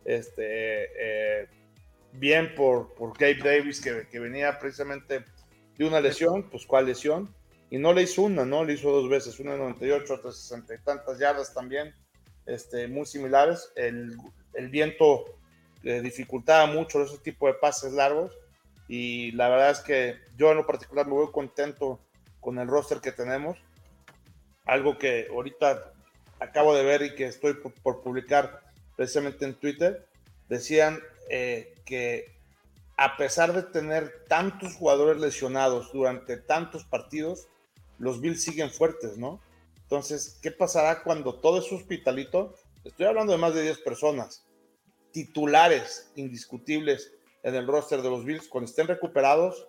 Este, eh, bien por, por Gabe Davis, que, que venía precisamente de una lesión, pues cuál lesión, y no le hizo una, ¿no? Le hizo dos veces, una de 98, otra de 60 y tantas yardas también, este, muy similares. El, el viento eh, dificultaba mucho ese tipo de pases largos, y la verdad es que yo en lo particular me voy contento con el roster que tenemos. Algo que ahorita acabo de ver y que estoy por, publicar precisamente en Twitter, decían eh, que a pesar de tener tantos jugadores lesionados durante tantos partidos, los Bills siguen fuertes, ¿no? Entonces, ¿qué pasará cuando todo es hospitalito? Estoy hablando de más de 10 personas, titulares indiscutibles en el roster de los Bills, cuando estén recuperados,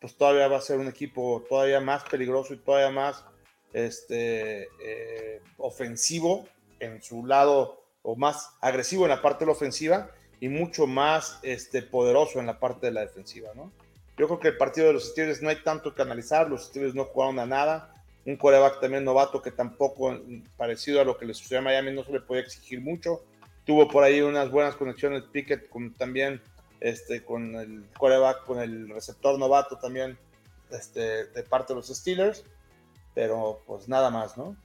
pues todavía va a ser un equipo todavía más peligroso y todavía más este, eh, ofensivo en su lado o más agresivo en la parte de la ofensiva y mucho más este, poderoso en la parte de la defensiva, ¿no? Yo creo que el partido de los Steelers no hay tanto que analizar, los Steelers no jugaron a nada, un coreback también novato que tampoco, parecido a lo que le sucedió a Miami, no se le podía exigir mucho, tuvo por ahí unas buenas conexiones Pickett con, también este, con el coreback, con el receptor novato también este, de parte de los Steelers, pero pues nada más, ¿no?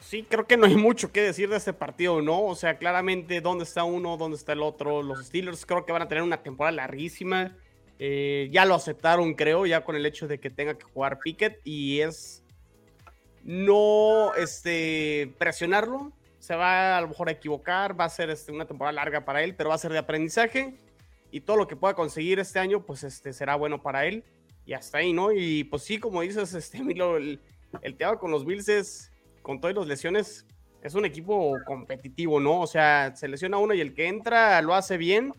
Sí, creo que no hay [laughs] mucho que decir de este partido, ¿no? O sea, claramente dónde está uno, dónde está el otro. Los Steelers creo que van a tener una temporada larguísima. Eh, ya lo aceptaron, creo, ya con el hecho de que tenga que jugar Pickett y es no este, presionarlo. Se va a lo mejor a equivocar, va a ser este, una temporada larga para él, pero va a ser de aprendizaje. y todo lo que pueda conseguir este año, pues este será bueno para él. Y hasta ahí, ¿no? Y pues sí, como dices, este, [laughs] el, el tema con los Bills es, con todas las lesiones, es un equipo competitivo, ¿no? O sea, se lesiona uno y el que entra lo hace bien.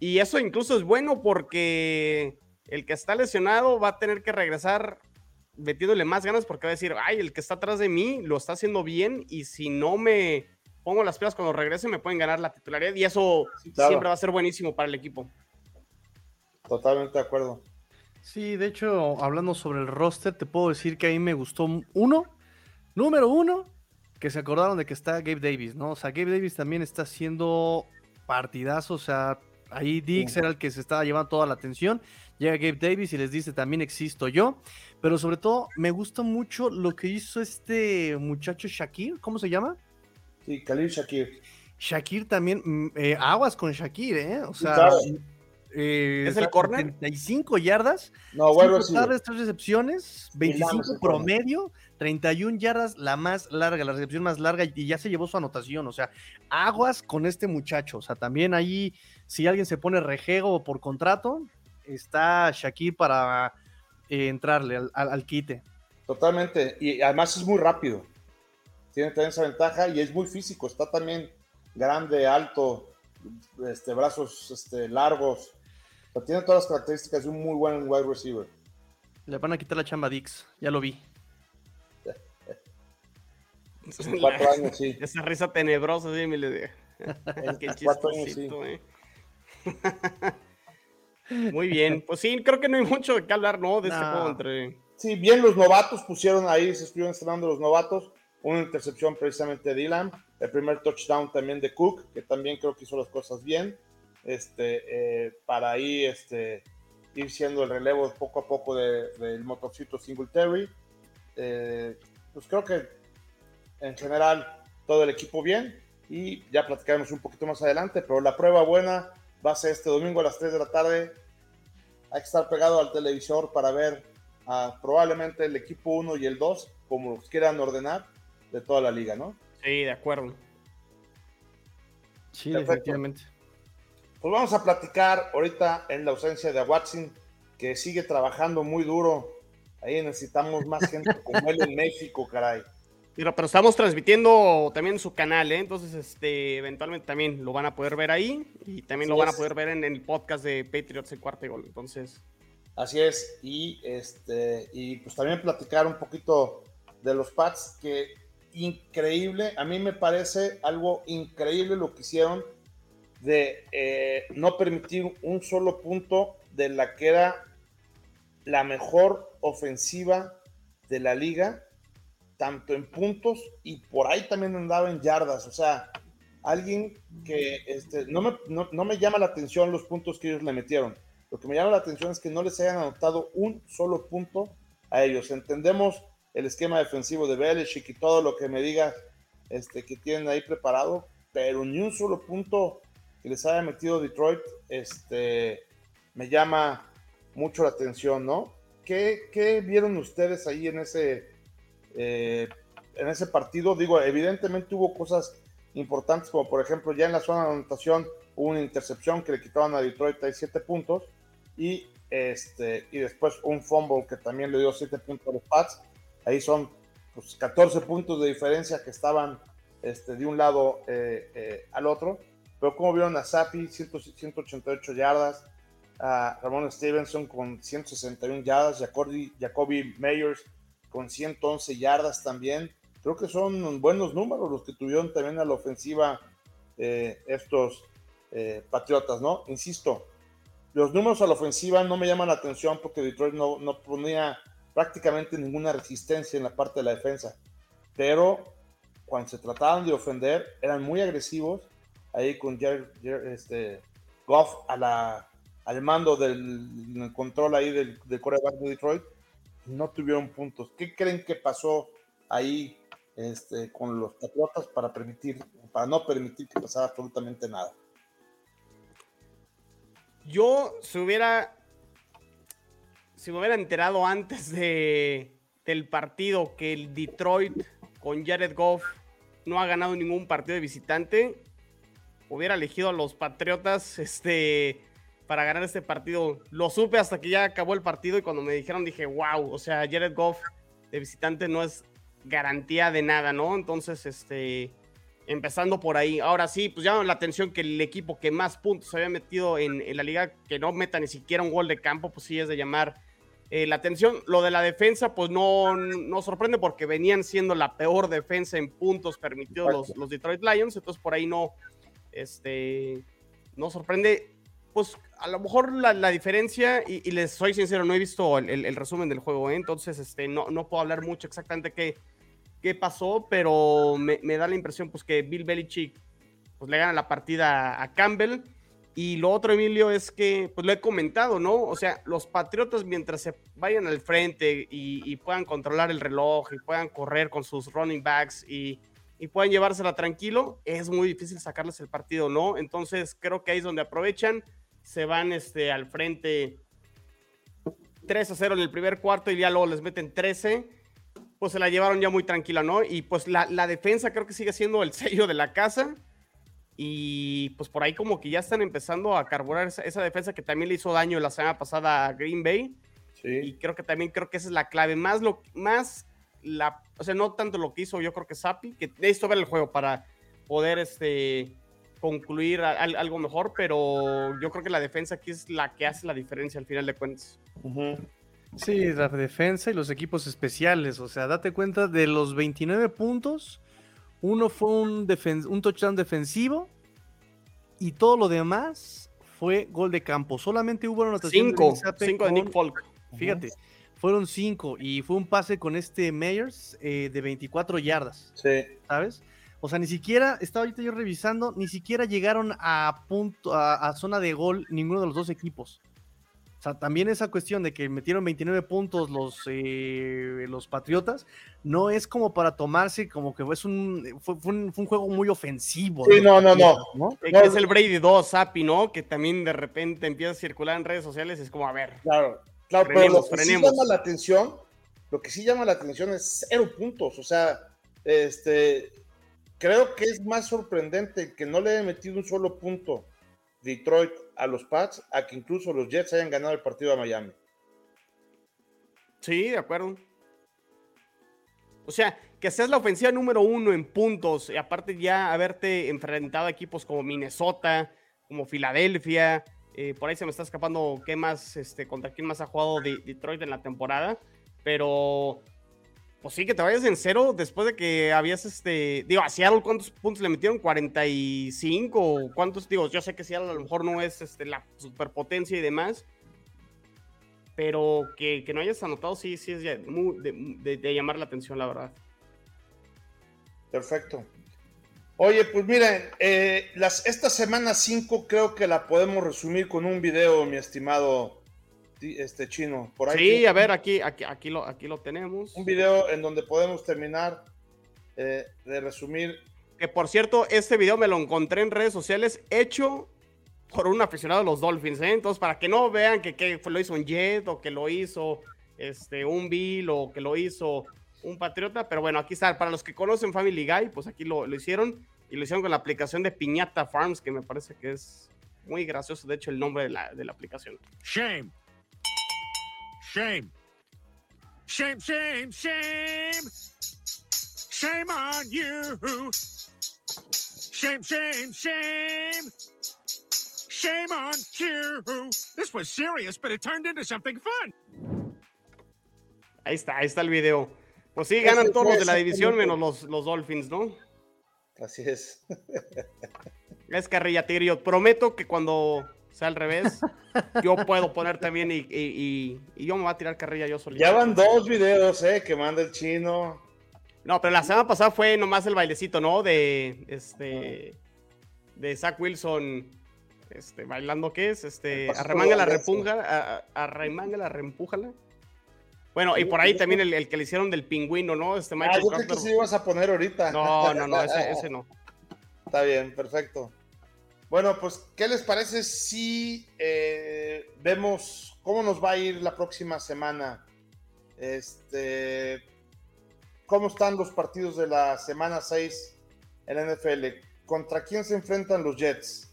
Y eso incluso es bueno porque el que está lesionado va a tener que regresar metiéndole más ganas porque va a decir, ay, el que está atrás de mí lo está haciendo bien y si no me pongo las pilas cuando regrese me pueden ganar la titularidad y eso siempre va a ser buenísimo para el equipo. Totalmente de acuerdo. Sí, de hecho, hablando sobre el roster, te puedo decir que a mí me gustó uno, número uno, que se acordaron de que está Gabe Davis, ¿no? O sea, Gabe Davis también está haciendo partidazo, o sea, ahí Dix era el que se estaba llevando toda la atención. Llega Gabe Davis y les dice, también existo yo. Pero sobre todo, me gusta mucho lo que hizo este muchacho Shakir, ¿cómo se llama? Sí, Khalil Shakir. Shakir también, mm, eh, aguas con Shakir, ¿eh? O sea, eh, ¿es el corner? 75 yardas, no, bueno, sí. tres recepciones, 25 promedio, 31 yardas, la más larga, la recepción más larga, y ya se llevó su anotación. O sea, aguas con este muchacho. O sea, también ahí, si alguien se pone rejego por contrato, está Shakir para eh, entrarle al, quite. Totalmente, y además es muy rápido. Tiene también esa ventaja y es muy físico. Está también grande, alto, este, brazos este, largos. Tiene todas las características de un muy buen wide receiver. Le van a quitar la chamba Dix, ya lo vi. [laughs] Cuatro años, sí. Esa risa tenebrosa, sí, me le [laughs] Qué chistosito, eh. [laughs] Muy bien, pues sí, creo que no hay mucho de qué hablar, ¿no? De este juego entre. Sí, bien, los novatos pusieron ahí, se estuvieron estrenando los novatos. Una intercepción precisamente de Dylan, el primer touchdown también de Cook, que también creo que hizo las cosas bien. Este, eh, para ahí este, ir siendo el relevo poco a poco del de, motorcito Singletary. Eh, pues creo que en general todo el equipo bien y ya platicaremos un poquito más adelante, pero la prueba buena va a ser este domingo a las 3 de la tarde. Hay que estar pegado al televisor para ver a, probablemente el equipo 1 y el 2, como los quieran ordenar, de toda la liga, ¿no? Sí, de acuerdo. Sí, efectivamente. Pues vamos a platicar ahorita en la ausencia de Watson, que sigue trabajando muy duro. Ahí necesitamos más gente como él en México, caray. Pero, estamos transmitiendo también su canal, ¿eh? entonces este, eventualmente también lo van a poder ver ahí y también lo van a poder ver en, el podcast de Patriots el cuarto gol. Entonces. Así es, y este, y pues también platicar un poquito de los Pats, que increíble, a mí me parece algo increíble lo que hicieron de eh, no permitir un solo punto de la que era la mejor ofensiva de la liga tanto en puntos y por ahí también andaba en yardas. O sea, alguien que este, no, me, no, me llama la atención los puntos que ellos le metieron. Lo que me llama la atención es que no les hayan anotado un solo punto a ellos. Entendemos el esquema defensivo de Belichick y todo lo que me diga este, que tienen ahí preparado, pero ni un solo punto que les haya metido Detroit este, me llama mucho la atención, ¿no? ¿Qué, ¿Qué, vieron ustedes ahí en ese eh, en ese partido. Digo, evidentemente hubo cosas importantes, como por ejemplo, ya en la zona de anotación hubo una intercepción que le quitaban a Detroit ahí 7 puntos y, este, y después un fumble que también le dio 7 puntos a los Pats. Ahí son pues, 14 puntos de diferencia que estaban este, de un lado eh, eh, al otro. Pero como vieron a Sapi, 188 yardas, a Ramón Stevenson con 161 yardas, Jacoby, Jacoby Meyers con 111 yardas también. Creo que son buenos números los que tuvieron también a la ofensiva eh, estos eh, Patriotas, ¿no? Insisto, los números a la ofensiva no me llaman la atención porque Detroit no, no ponía prácticamente ninguna resistencia en la parte de la defensa. Pero cuando se trataban de ofender, eran muy agresivos. Ahí con este, Goff al mando del control ahí del, del coreback de Detroit no tuvieron puntos. ¿Qué creen que pasó ahí este, con los Patriotas para permitir, para no permitir que pasara absolutamente nada? Yo se hubiera, si me hubiera enterado antes de, del partido que el Detroit con Jared Goff no ha ganado ningún partido de visitante, hubiera elegido a los Patriotas, este, para ganar este partido. Lo supe hasta que ya acabó el partido y cuando me dijeron dije, wow, o sea, Jared Goff de visitante no es garantía de nada, ¿no? Entonces, este, empezando por ahí. Ahora sí, pues llama la atención que el equipo que más puntos había metido en, la liga, que no meta ni siquiera un gol de campo, pues sí es de llamar eh, la atención. Lo de la defensa, pues no, no sorprende porque venían siendo la peor defensa en puntos permitidos los, los, Detroit Lions, entonces por ahí no, este, no sorprende. Pues a lo mejor la, diferencia, y, les soy sincero, no he visto el, resumen del juego, ¿eh? entonces este, no, no puedo hablar mucho exactamente qué qué pasó, pero me, da la impresión pues que Bill Belichick pues le gana la partida a Campbell. Y lo otro, Emilio, es que, pues lo he comentado, ¿no? O sea, los Patriotas mientras se vayan al frente y, puedan controlar el reloj y puedan correr con sus running backs y, y, puedan llevársela tranquilo, es muy difícil sacarles el partido, ¿no? Entonces creo que ahí es donde aprovechan, se van este, al frente 3 a 0 en el primer cuarto y ya luego les meten 13 pues se la llevaron ya muy tranquila, ¿no? Y pues la, defensa creo que sigue siendo el [laughs] sello de la casa. Y pues por ahí como que ya están empezando a carburar esa, defensa que también le hizo daño la semana pasada a Green Bay. Sí. Y creo que también creo que esa es la clave. Más lo más la, o sea, no tanto lo que hizo yo creo que Sapi, que necesito ver el juego para poder este concluir algo mejor, pero yo creo que la defensa aquí es la que hace la diferencia al final de cuentas. Sí, la defensa y los equipos especiales. O sea, date cuenta de los 29 puntos, uno fue un, un touchdown defensivo y todo lo demás fue gol de campo. Solamente hubo una anotación cinco, de, cinco de Nick Folk. Fíjate, fueron cinco y fue un pase con este Meyers eh, de 24 yardas. Sí. ¿Sabes? O sea, ni siquiera, estaba ahorita yo revisando, ni siquiera llegaron a punto, a zona de gol ninguno de los dos equipos. O sea, también esa cuestión de que metieron 29 puntos los, eh, los Patriotas, no es como para tomarse como que es un, fue, un, juego muy ofensivo. Sí, no, no, no. Es el Brady 2, Api, ¿no? Que también de repente empieza a circular en redes sociales, es como, a ver. Claro, claro, pero lo que sí llama la atención, lo que sí llama la atención es cero puntos, o sea, este, creo que es más sorprendente que no le haya metido un solo punto Detroit a los Pats a que incluso los Jets hayan ganado el partido a Miami. Sí, de acuerdo. O sea, que seas la ofensiva número uno en puntos, y aparte ya haberte enfrentado a equipos como Minnesota, como Filadelfia, eh, por ahí se me está escapando qué más, este, contra quién más ha jugado Detroit en la temporada, pero pues sí, que te vayas en cero después de que habías, este, digo, a Seattle, ¿cuántos puntos le metieron? 45, ¿cuántos? Digo, yo sé que Seattle a lo mejor no es este, la superpotencia y demás, pero que, no hayas anotado, sí, sí es de, llamar la atención, la verdad. Perfecto. Oye, pues miren, eh, las, esta semana 5 creo que la podemos resumir con un video, mi estimado este chino. Por ahí sí, a ver, aquí, aquí, aquí, lo, aquí lo tenemos. Un video en donde podemos terminar eh, de resumir. Que por cierto, este video me lo encontré en redes sociales hecho por un aficionado de los Dolphins, ¿eh? Entonces, para que no vean que, que lo hizo un Jet o que lo hizo este, un Bill o que lo hizo un Patriota, pero bueno, aquí está. Para los que conocen Family Guy, pues aquí lo, lo hicieron y lo hicieron con la aplicación de Piñata Farms, que me parece que es muy gracioso, de hecho, el nombre de la, de la aplicación. Shame. Shame. Shame, shame, shame. Shame on you. Shame, shame, shame. Shame on you. This was serious, but it turned into something fun. Ahí está, ahí está el video. Pues sí, ganan todos los de la división menos los, los Dolphins, ¿no? Así es. Es carrilla, Tigrillo. Prometo que cuando sea al revés, yo puedo poner también y, y, yo me voy a tirar carrilla yo solito. Ya van dos videos, eh, que manda el chino. No, pero la semana pasada fue nomás el bailecito, ¿no? De este de Zach Wilson este, bailando, ¿qué es? Este, arremanga la repunja, arremanga la reempújala. Bueno, y por ahí también el, que le hicieron del pingüino, ¿no? Este Michael ah, yo creo que sí ibas a poner ahorita. No, no, no, ese, ese no. [laughs] Está bien, perfecto. Bueno, pues, ¿qué les parece si eh, vemos cómo nos va a ir la próxima semana? Este, ¿Cómo están los partidos de la semana 6 en la NFL? ¿Contra quién se enfrentan los Jets?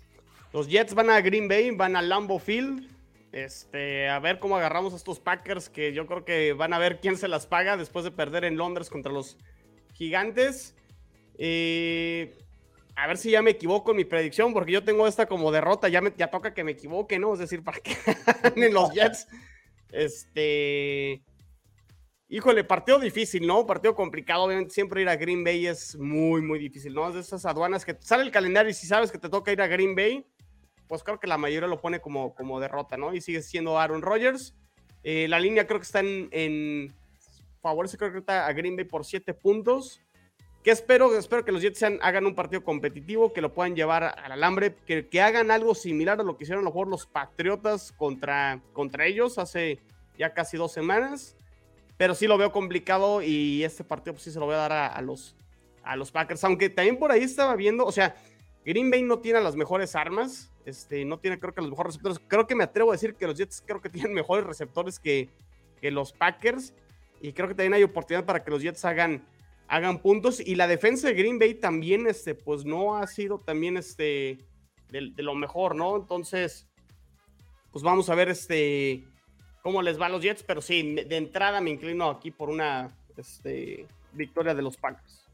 Los Jets van a Green Bay, van a Lambeau Field. Este, a ver cómo agarramos a estos Packers que yo creo que van a ver quién se las paga después de perder en Londres contra los Gigantes. Eh, a ver si ya me equivoco en mi predicción, porque yo tengo esta como derrota, ya, me, ya toca que me equivoque, ¿no? Es decir, [laughs] para que ganen los Jets. Este. Híjole, partido difícil, ¿no? Partido complicado. Obviamente, siempre ir a Green Bay es muy, muy difícil, ¿no? Es de esas aduanas que sale el calendario y si sabes que te toca ir a Green Bay, pues creo que la mayoría lo pone como, como derrota, ¿no? Y sigue siendo Aaron Rodgers. Eh, la línea creo que está en, en favorece, creo que está a Green Bay por 7 puntos. ¿Qué espero? Espero que los Jets hagan un partido competitivo, que lo puedan llevar al alambre, que, que, hagan algo similar a lo que hicieron a lo mejor los Patriotas contra, contra ellos hace ya casi dos semanas pero sí lo veo complicado y este partido pues sí se lo voy a dar a, los, a los Packers, aunque también por ahí estaba viendo, o sea, Green Bay no tiene las mejores armas, este, no tiene creo que los mejores receptores, creo que me atrevo a decir que los Jets creo que [laughs] tienen mejores receptores que, que los Packers y creo que también hay oportunidad para que los Jets hagan, hagan puntos y la defensa de Green Bay también, este, pues no ha sido también este, de, lo mejor, ¿no? Entonces, pues vamos a ver este cómo les va a los Jets, pero sí, de entrada me inclino aquí por una este, victoria de los Packers.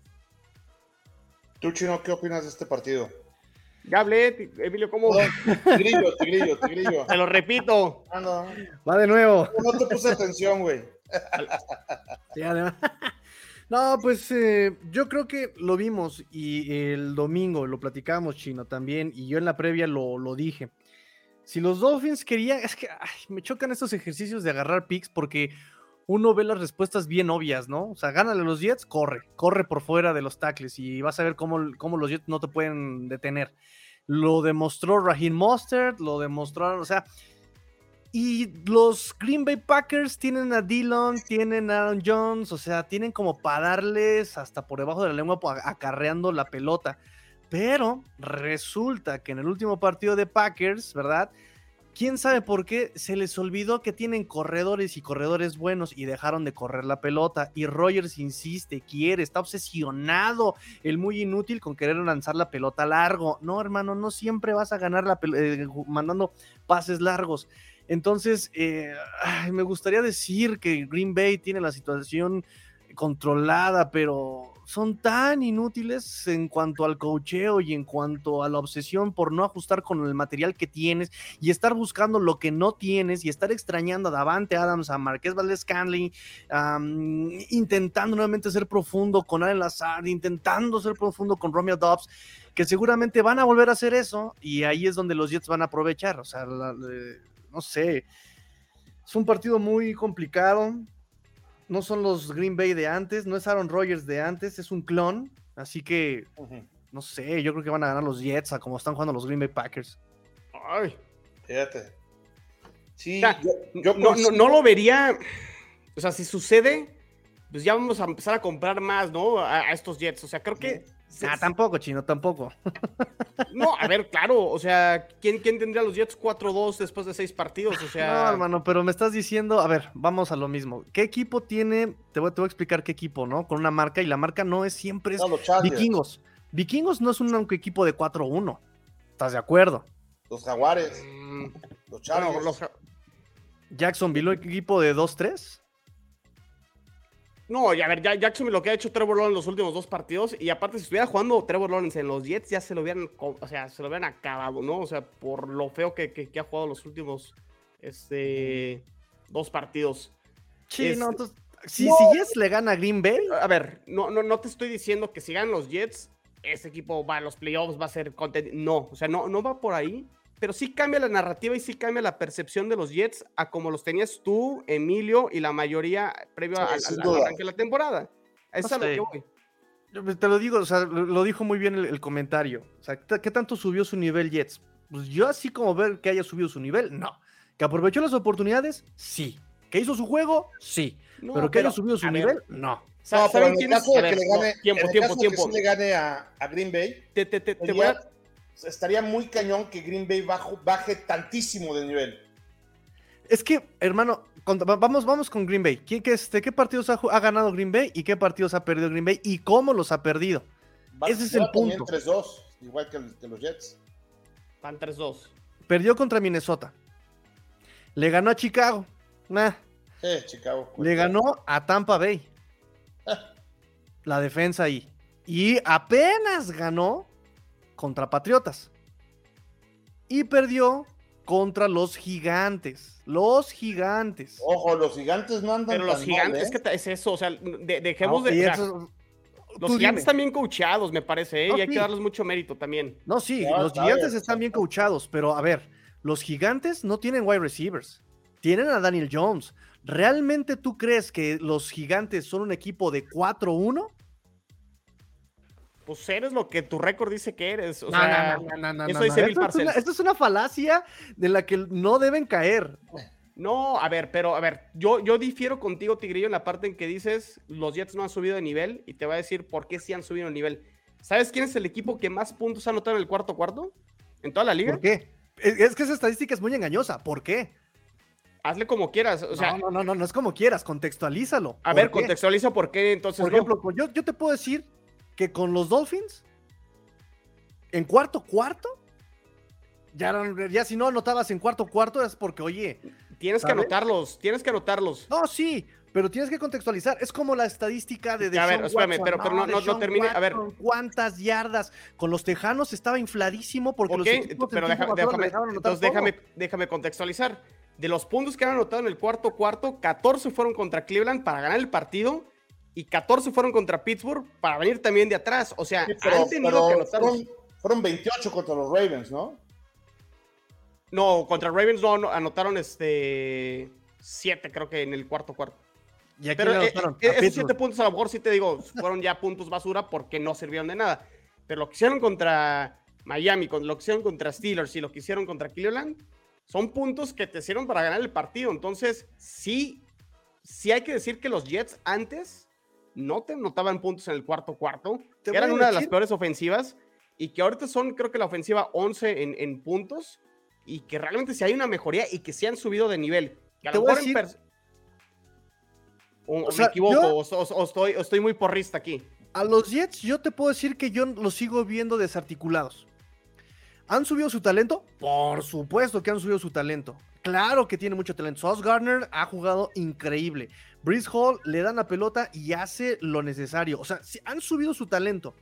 ¿Tú, Chino, qué opinas de este partido? Ya hablé, Emilio, ¿cómo? tigrillo, tigrillo, tigrillo. Te lo repito. Ah, no. Va de nuevo. No te puse atención, güey. No, pues eh, yo creo que lo vimos y el domingo lo platicamos, Chino, también, y yo en la previa lo, lo dije. Si los Dolphins querían, es que me chocan estos ejercicios de agarrar picks porque uno ve las respuestas bien obvias, ¿no? O sea, gánale a los Jets, corre, corre por fuera de los tackles y vas a ver cómo, cómo los Jets no te pueden detener. Lo demostró Raheem Mostert, lo demostró, o sea, y los Green Bay Packers tienen a Dillon, tienen a Aaron Jones, o sea, tienen como para darles hasta por debajo de la lengua acarreando la pelota. Pero resulta que en el último partido de Packers, ¿verdad? Quién sabe por qué se les olvidó que tienen corredores y corredores buenos y dejaron de correr la pelota. Y Rogers insiste, quiere, está obsesionado, el muy inútil con querer lanzar la pelota largo. No, hermano, no siempre vas a ganar la eh, mandando pases largos. Entonces, eh, me gustaría decir que Green Bay tiene la situación controlada, pero son tan inútiles en cuanto al cocheo y en cuanto a la obsesión por no ajustar con el material que tienes y estar buscando lo que no tienes y estar extrañando a Davante Adams, a Marqués Valdez Scanley, intentando nuevamente ser profundo con Allen Lazard, intentando ser profundo con Romeo Dobbs, que seguramente van a volver a hacer eso y ahí es donde los Jets van a aprovechar. O sea, no sé. Es un partido muy complicado no son los Green Bay de antes, no es Aaron Rodgers de antes, es un clon. Así que, no sé, yo creo que van a ganar los Jets a como están jugando los Green Bay Packers. Ay. Fíjate. Sí, yo, no, lo vería. O sea, si sucede, pues ya vamos a empezar a comprar más, ¿no? A, estos Jets. O sea, creo que Ah, tampoco, chino, tampoco. [laughs] No, a ver, claro, o sea, ¿quién, quién tendría los Jets 4-2 después de seis partidos? O sea... No, hermano, pero me estás diciendo, a ver, vamos a lo mismo. ¿Qué equipo tiene? Te voy, te voy a explicar qué equipo, ¿no? Con una marca y la marca no es siempre es Vikingos. Vikingos no es un equipo de 4-1. ¿Estás de acuerdo? Los Jaguares. Mm, los Chargers. los... Jacksonville, equipo de 2-3. No, y a ver, ya Jackson lo que ha hecho Trevor Lawrence en los últimos dos partidos, y aparte, si estuviera jugando Trevor Lawrence en los Jets, ya se lo hubieran, o sea, se lo hubieran acabado, ¿no? O sea, por lo feo que, ha jugado los últimos este, dos partidos. Sí, no, entonces, si, Jets le gana a Green Bay. A ver, no, no, no te estoy diciendo que si ganan los Jets, ese equipo va a los playoffs, va a ser content. No, o sea, no, no va por ahí pero sí cambia la narrativa y sí cambia la percepción de los Jets a como los tenías tú, Emilio y la mayoría previo al, arranque de la temporada. Eso es a lo que voy. Te lo digo, o sea, lo dijo muy bien el, comentario. O sea, ¿qué tanto subió su nivel Jets? Pues yo así como ver que haya subido su nivel, no. ¿Que aprovechó las oportunidades? Sí. ¿Que hizo su juego? Sí. pero que haya subido su nivel, no. No, pero en el caso de que le gane, tiempo, tiempo, tiempo. le gane a, Green Bay, te, te, te, voy a estaría muy cañón que Green Bay baje tantísimo de nivel. Es que, hermano, vamos, vamos con Green Bay. ¿Qué, este, ¿Qué partidos ha, ganado Green Bay y qué partidos ha perdido Green Bay y cómo los ha perdido? Ese es el punto. 3-2, igual que, los Jets. Van 3-2. Perdió contra Minnesota. Le ganó a Chicago. Nah. Sí, Chicago. Le ganó a Tampa Bay. La defensa ahí. Y apenas ganó contra Patriotas. Y perdió contra los gigantes. Los gigantes. Ojo, los gigantes no andan Pero los tan gigantes, mal, ¿eh? que es eso, o sea, de- dejemos de. sea, eso- los gigantes dime. están bien coachados, me parece, ¿eh? No, y hay sí. que darles mucho mérito también. No, sí, No, los gigantes bien. están bien coachados, pero a ver, los gigantes no tienen wide receivers. Tienen a Daniel Jones. ¿Realmente tú crees que los gigantes son un equipo de 4-1? Pues eres lo que tu récord dice que eres. O No, sea, no, no, no, no, eso no, dice no. Bill Esto es una- Parcells. esto es una falacia de la que no deben caer. No, a ver, pero a ver, yo, yo difiero contigo, Tigrillo, en la parte en que dices los Jets no han subido de nivel y te voy a decir por qué sí han subido de nivel. ¿Sabes quién es el equipo que más puntos ha anotado en el cuarto cuarto? ¿En toda la liga? ¿Por qué? Es, es que esa estadística es muy engañosa. ¿Por qué? Hazle como quieras. O sea, no, no, no, no, no es como quieras, contextualízalo. a ¿Por ver, qué? contextualiza por qué entonces. Por ejemplo, yo, yo te puedo decir que con los Dolphins, en cuarto cuarto, ya, ya si no anotabas en cuarto cuarto es porque, oye, tienes que anotarlos, tienes que anotarlos. no, sí, pero tienes que contextualizar. Es como la estadística de, a ver, espérame, Watson. pero- pero no- no- no termine, a ver. ¿Cuántas yardas? Con los Tejanos estaba infladísimo porque los equipos pero deja- déjame, entonces déjame, déjame contextualizar. De los puntos que han anotado en el cuarto cuarto, 14 fueron contra Cleveland para ganar el partido y 14 fueron contra Pittsburgh para venir también de atrás. O sea, Sí, pero, han tenido pero que anotar. fueron, fueron 28 contra los Ravens, ¿no? No, contra Ravens no, no, anotaron este 7 creo que en el cuarto cuarto. ¿Y a quién Pero eh, eh, esos Pittsburgh. 7 puntos a lo mejor sí te digo, fueron ya puntos basura porque no sirvieron de nada. Pero lo que hicieron contra Miami, con lo que hicieron contra Steelers y lo que hicieron contra Cleveland, son puntos que te hicieron para ganar el partido. Entonces, sí, sí hay que decir que los Jets antes no te notaban puntos en el cuarto cuarto, que eran una de las peores ofensivas y que ahorita son, creo que la ofensiva 11 en, en puntos y que realmente sí hay una mejoría y que sí han subido de nivel. Que a Te lo voy a mejor decir- o, o sea, me equivoco, yo- o estoy, o estoy muy porrista aquí. A los Jets yo te puedo decir que yo los sigo viendo desarticulados. ¿Han subido su talento? Por supuesto que han subido su talento. Claro que tiene mucho talento. Sauce Gardner ha jugado increíble. Breeze Hall le dan la pelota y hace lo necesario. O sea, han subido su talento.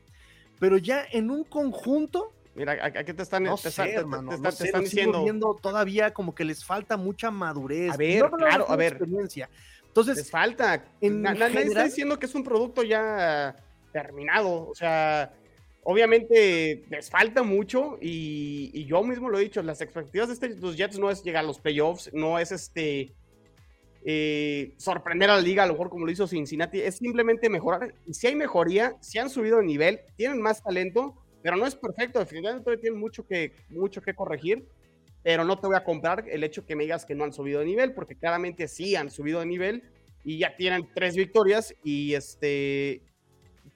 Pero ya en un conjunto, Mira, ¿a, a qué te están, no te, sé, están- te- te no te diciendo? viendo todavía como que les falta mucha madurez. A ver, No claro, la a ver. experiencia. Entonces, Les falta. en Na- na- nadie está diciendo que es un producto ya terminado. O sea, obviamente les falta mucho y, yo mismo lo he dicho, las expectativas de este- los Jets no es llegar a los playoffs, no es este eh, sorprender a la liga, a lo mejor como lo hizo Cincinnati, es simplemente mejorar. Si hay mejoría, si han subido de nivel, tienen más talento, pero no es perfecto, definitivamente tienen mucho que, mucho que corregir. Pero no te voy a comprar el hecho que me digas que no han subido de nivel, porque claramente sí han subido de nivel y ya tienen tres victorias y este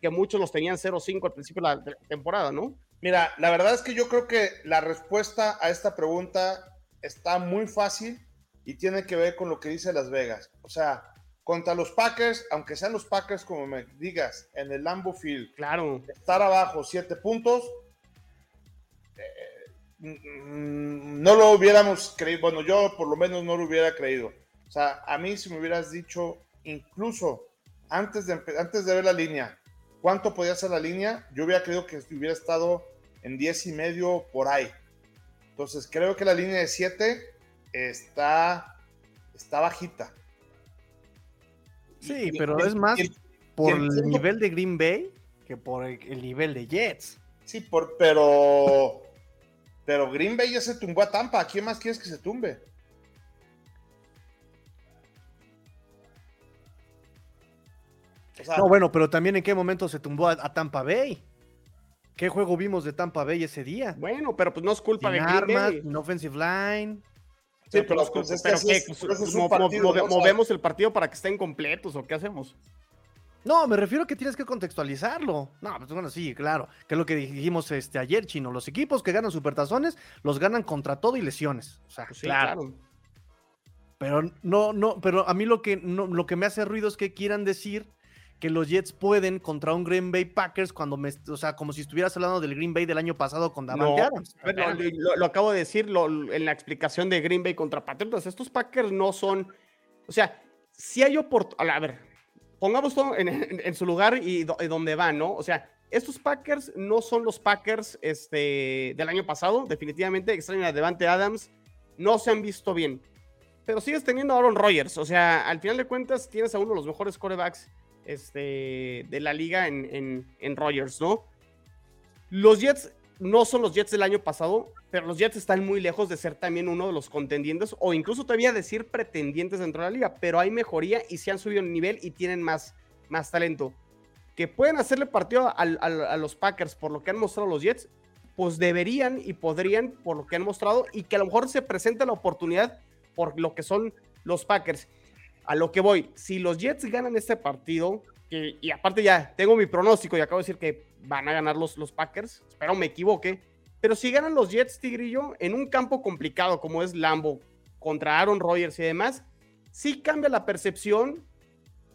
que muchos los tenían 0-5 al principio de la, temporada, ¿no? Mira, la verdad es que yo creo que la respuesta a esta pregunta está muy fácil y tiene que ver con lo que dice Las Vegas. O sea, contra los Packers, aunque sean los Packers, como me digas, en el Lambeau Field, Claro. estar abajo siete puntos, eh, mm, no lo hubiéramos creído, bueno, yo por lo menos no lo hubiera creído. O sea, a mí si me hubieras dicho, incluso antes de, antes de ver la línea, cuánto podía ser la línea, yo hubiera creído que hubiera estado en 10 y medio por ahí. Entonces creo que la línea de 7 está, está bajita. sí, Y- pero y- es más y- por el nivel de Green Bay que por el, el nivel de Jets. Sí, por, pero. Pero Green Bay ya se tumbó a Tampa. ¿A quién más quieres que se tumbe? O sea, No, bueno, pero también en qué momento se tumbó a, a Tampa Bay. ¿Qué juego vimos de Tampa Bay ese día? Bueno, pero pues no es culpa Sin de Green armas, Bay. sin offensive line. sí, Pero, pero, pues, es que pero así ¿qué? es- Pues, movemos el partido para que estén completos o qué hacemos. No, me refiero a que tienes que contextualizarlo. No, pues bueno, sí, claro. Que es lo que dijimos este, ayer, Chino. Los equipos que ganan supertazones los ganan contra todo y lesiones. O sea, Pues sí, claro. claro. Pero no, no, pero a mí lo que, no, lo que me hace ruido es que quieran decir que los Jets pueden contra un Green Bay Packers cuando me, o sea, como si estuvieras hablando del Green Bay del año pasado con Davante Adams. Lo, acabo de decir en la explicación de Green Bay contra Patriotas. Estos Packers no son, o sea, si hay oportunidad, a ver, pongamos todo en, su lugar y, donde van, ¿no? O sea, estos Packers no son los Packers este, del año pasado, definitivamente, extraño a Devante Adams, no se han visto bien. Pero sigues teniendo a Aaron Rodgers, o sea, al final de cuentas tienes a uno de los mejores corebacks este, de la liga en, en, en Rodgers, ¿no? Los Jets no son los Jets del año pasado, pero los Jets están muy lejos de ser también uno de los contendientes o incluso todavía decir pretendientes dentro de la liga, pero hay mejoría y se han subido el nivel y tienen más, más talento. Que pueden hacerle partido a los Packers por lo que han mostrado los Jets, pues deberían y podrían por lo que han mostrado y que a lo mejor se presenta la oportunidad por lo que son los Packers. A lo que voy, si los Jets ganan este partido, y aparte ya tengo mi pronóstico y acabo de decir que van a ganar los, los Packers, espero me equivoque, pero si ganan los Jets, Tigrillo, en un campo complicado como es Lambo, contra Aaron Rodgers y demás, sí cambia la percepción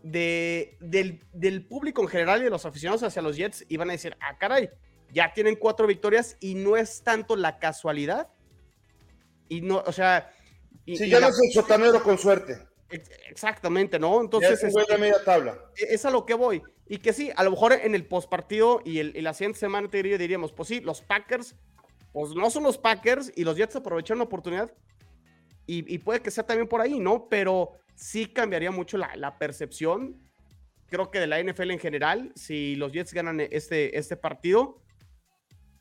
de, del, público en general y de los aficionados hacia los Jets y van a decir, ah, caray, ya tienen cuatro victorias y no es tanto la casualidad. Y no, o sea... si ya no es el sotanero con suerte. Exactamente, ¿no? Entonces. Es, este, media tabla. E, es a lo que voy. Y que sí, a lo mejor en el postpartido y, el, la siguiente semana te diríamos, pues sí, los Packers, pues no son los Packers y los Jets aprovecharon la oportunidad. Y, puede que sea también por ahí, ¿no? Pero sí cambiaría mucho la, la, percepción, creo que de la NFL en general, si los Jets ganan este, este partido,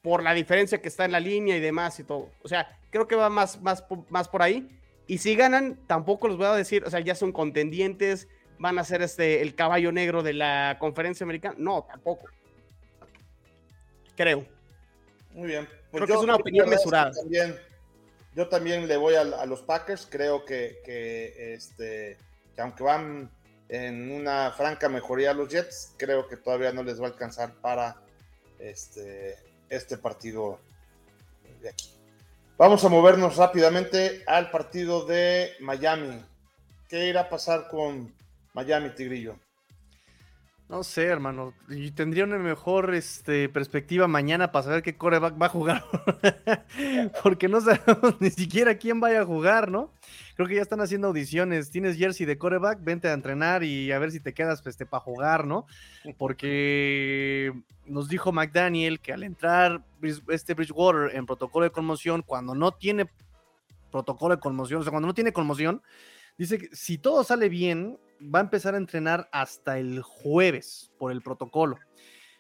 por la diferencia que está en la línea y demás y todo. O sea, creo que va más, más, más por ahí. Y si ganan, tampoco los voy a decir, o sea, ya son contendientes, van a ser este, el caballo negro de la conferencia americana. No, tampoco. Creo. Muy bien. Pues Creo que es una opinión mesurada. También, yo también le voy a, los Packers. Creo que, que, este, que aunque van en una franca mejoría los Jets, creo que todavía no les va a alcanzar para este, este partido de aquí. Vamos a movernos rápidamente al partido de Miami. ¿Qué irá a pasar con Miami, Tigrillo? No sé, hermano. Y tendría una mejor este, perspectiva mañana para saber qué coreback va a jugar. [laughs] Porque no sabemos [laughs] ni siquiera quién vaya a jugar, ¿no? Creo que ya están haciendo audiciones. Tienes jersey de coreback, vente a entrenar y a ver si te quedas este, para jugar, ¿no? Porque nos dijo McDaniel que al entrar este Bridgewater en protocolo de conmoción, cuando no tiene protocolo de conmoción, o sea, cuando no tiene conmoción, dice que si todo sale bien, va a empezar a entrenar hasta el jueves por el protocolo.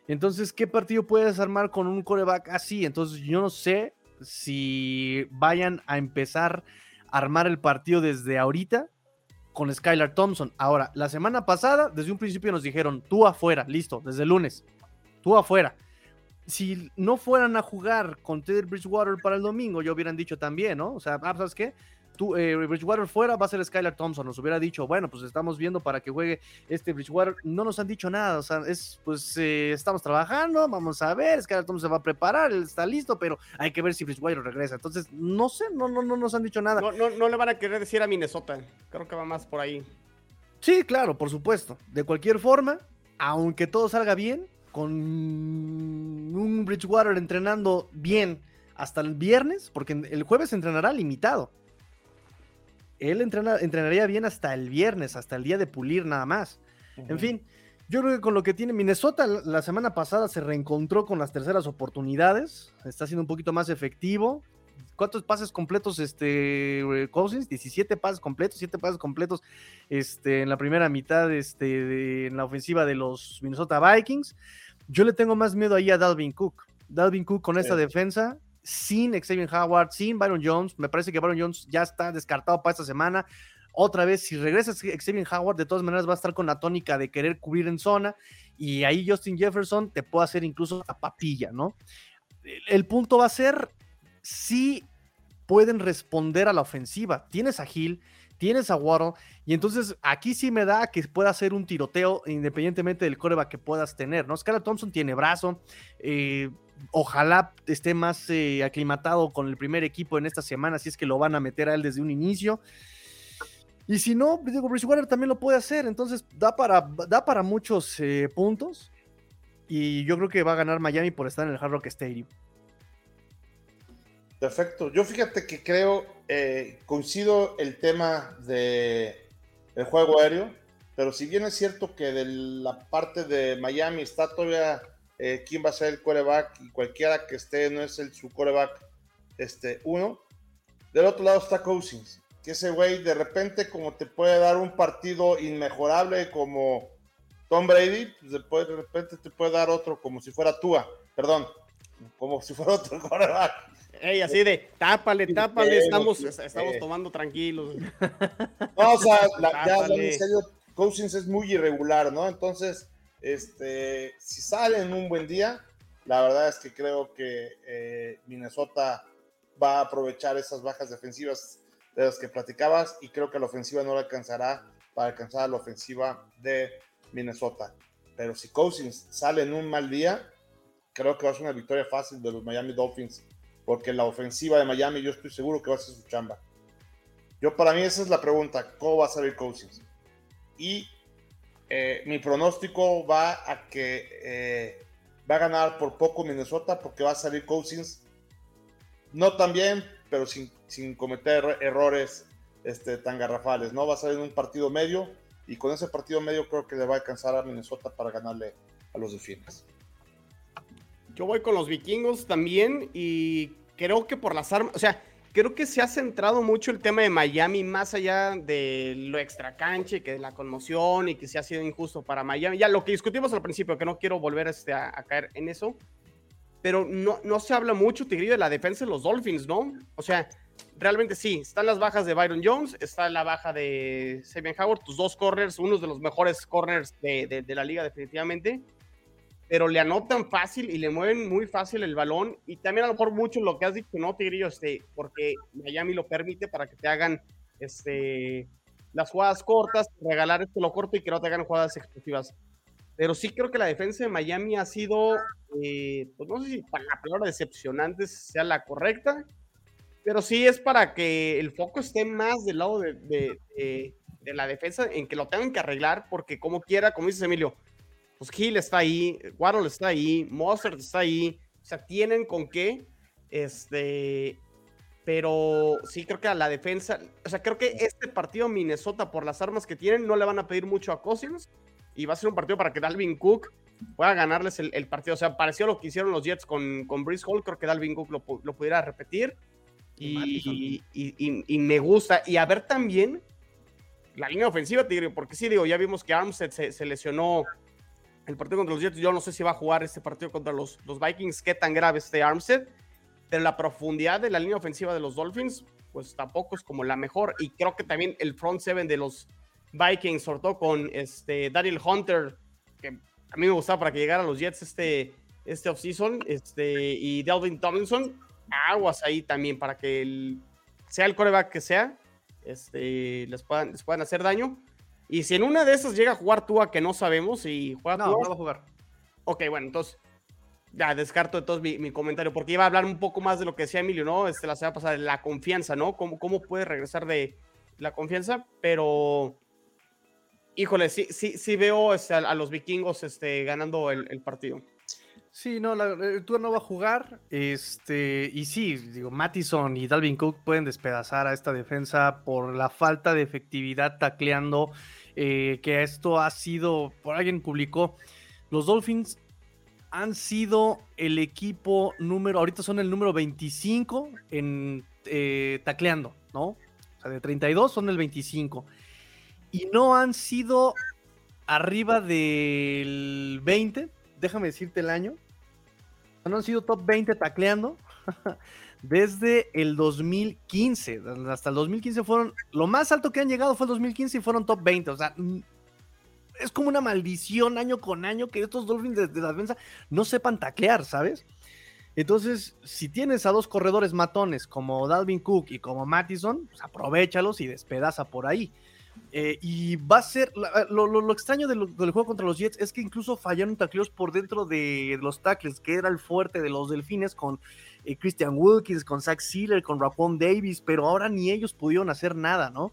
Entonces, ¿qué partido puedes armar con un coreback así? Entonces, yo no sé si vayan a empezar a armar el partido desde ahorita con Skylar Thompson. Ahora, la semana pasada, desde un principio nos dijeron, tú afuera, listo, desde el lunes tú afuera. Si no fueran a jugar con Teddy Bridgewater para el domingo, ya hubieran dicho también, ¿no? O sea, ah, ¿sabes qué? Tú, eh, Bridgewater fuera va a ser Skylar Thompson. Nos hubiera dicho, bueno, pues estamos viendo para que juegue este Bridgewater. No nos han dicho nada, o sea, es, pues eh, estamos trabajando, vamos a ver, Skylar Thompson se va a preparar, él está listo, pero hay que ver si Bridgewater regresa. Entonces, no sé, no, no, no nos han dicho nada. No, no, no le van a querer decir a Minnesota, creo que va más por ahí. Sí, claro, por supuesto. De cualquier forma, aunque todo salga bien, con un Bridgewater entrenando bien hasta el viernes, porque el jueves entrenará limitado. Él entrenaría bien hasta el viernes, hasta el día de pulir nada más. En fin, yo creo que con lo que tiene Minnesota la semana pasada se reencontró con las terceras oportunidades, está siendo un poquito más efectivo. ¿Cuántos pases completos, este, Cousins? 17 pases completos, 7 pases completos este, en la primera mitad este, en la ofensiva de los Minnesota Vikings. Yo le tengo más miedo ahí a Dalvin Cook. Dalvin Cook con esta defensa, sin Xavier Howard, sin Byron Jones. Me parece que Byron Jones ya está descartado para esta semana. Otra vez, si regresa Xavier Howard, de todas maneras va a estar con la tónica de querer cubrir en zona. Y ahí Justin Jefferson te puede hacer incluso a papilla, ¿no? El punto va a ser si pueden responder a la ofensiva. Tienes a Hill, tienes a Waddle, y entonces aquí sí me da que pueda hacer un tiroteo independientemente del coreback que puedas tener, ¿no? Scarlett Thompson tiene brazo, eh, ojalá esté más eh, aclimatado con el primer equipo en esta semana, si es que lo van a meter a él desde un inicio. Y si no, digo, Bridgewater también lo puede hacer, entonces da para, da para muchos eh, puntos. Y yo creo que va a ganar Miami por estar en el Hard Rock Stadium. Perfecto. Yo fíjate que creo, eh, coincido el tema de el juego aéreo, pero si bien es cierto que de la parte de Miami está todavía eh, quién va a ser el coreback y cualquiera que esté no es el su coreback este, uno, del otro lado está Cousins, que ese güey de repente como te puede dar un partido inmejorable como Tom Brady, pues después de repente te puede dar otro como si fuera Tua, perdón, como si fuera otro coreback. Ey, así de, tápale, tápale, estamos, estamos tomando tranquilos. [laughs] No, o sea, ya en serio, Cousins es muy irregular, ¿no? Entonces, este, si sale en un buen día, la verdad es que creo que eh, Minnesota va a aprovechar esas bajas defensivas de las que platicabas y creo que la ofensiva no le alcanzará para alcanzar la ofensiva de Minnesota. Pero si Cousins sale en un mal día, creo que va a ser una victoria fácil de los Miami Dolphins, porque la ofensiva de Miami yo estoy seguro que va a ser su chamba. Yo para mí esa es la pregunta, ¿cómo va a salir Cousins? Y eh, mi pronóstico va a que eh, va a ganar por poco Minnesota porque va a salir Cousins no tan bien, pero sin, sin cometer errores este, tan garrafales, ¿no? Va a salir en un partido medio y con ese partido medio creo que le va a alcanzar a Minnesota para ganarle a los Delfines. Yo voy con los vikingos también y creo que por las armas, o sea, creo que se ha centrado mucho el tema de Miami más allá de lo extracanche, que de la conmoción y que se ha sido injusto para Miami. Ya lo que discutimos al principio, que no quiero volver este, a, caer en eso, pero no, no se habla mucho, Tigrillo, de la defensa de los Dolphins, ¿no? O sea, realmente sí, están las bajas de Byron Jones, está la baja de Sabian Howard, tus dos corners, uno de los mejores corners de, de la liga definitivamente pero le anotan fácil y le mueven muy fácil el balón. Y también a lo mejor mucho lo que has dicho, ¿no, Tigrillo? Este, porque Miami lo permite para que te hagan este, las jugadas cortas, regalar esto lo corto y que no te hagan jugadas explosivas. Pero sí creo que la defensa de Miami ha sido, eh, pues no sé si para la palabra decepcionante sea la correcta, pero sí es para que el foco esté más del lado de, de, de la defensa, en que lo tengan que arreglar, porque como quiera, como dices Emilio, pues Hill está ahí, Waddle está ahí, Mozart está ahí, o sea, tienen con qué, este, pero sí creo que a la defensa, o sea, creo que este partido Minnesota, por las armas que tienen, no le van a pedir mucho a Cousins, y va a ser un partido para que Dalvin Cook pueda ganarles el, partido, o sea, pareció lo que hicieron los Jets con, con Brice Hall, creo que Dalvin Cook lo, pudiera repetir, y, y, me gusta, y a ver también la línea ofensiva, Tigre, porque sí, digo, ya vimos que Armstead se lesionó el partido contra los Jets, yo no sé si va a jugar este partido contra los, los Vikings, qué tan grave esté Armstead, pero la profundidad de la línea ofensiva de los Dolphins, pues tampoco es como la mejor, y creo que también el front seven de los Vikings, sobre todo con este Daryl Hunter, que a mí me gustaba para que llegara a los Jets este, este offseason, este, y Delvin Tomlinson, aguas ahí también para que el, sea el coreback que sea, este, les, puedan, les puedan hacer daño. Y si en una de esas llega a jugar Tua, que no sabemos, y juega No, no va a jugar. Ok, bueno, entonces ya descarto entonces mi, mi, comentario, porque iba a hablar un poco más de lo que decía Emilio, ¿no? Este, la semana pasada, de la confianza, ¿no? ¿Cómo, cómo puede regresar de la confianza? Pero, híjole, sí, sí, sí veo este, a, los vikingos este, ganando el, el partido. Sí, no, la, eh, Tua no va a jugar. Este, y sí, digo, Mattison y Dalvin Cook pueden despedazar a esta defensa por la falta de efectividad tacleando eh, que esto ha sido, por alguien publicó, los Dolphins han sido el equipo número, ahorita son el número 25 en eh, tacleando, ¿no? O sea, de 32 son el 25. Y no han sido arriba del 20, déjame decirte el año. No han sido top 20 tacleando. [laughs] desde el 2015. Hasta el 2015 fueron, lo más alto que han llegado fue el 2015 y fueron top 20. O sea, es como una maldición año con año que estos Dolphins de, la defensa no sepan taclear, ¿sabes? Entonces, si tienes a dos corredores matones como Dalvin Cook y como Mattison, pues aprovechalos y despedaza por ahí. Eh, y va a ser, lo, extraño del, juego contra los Jets es que incluso fallaron tacleos por dentro de los tackles, que era el fuerte de los Delfines con eh, Christian Wilkins, con Zach Sealer, con Rapon Davis, pero ahora ni ellos pudieron hacer nada, ¿no?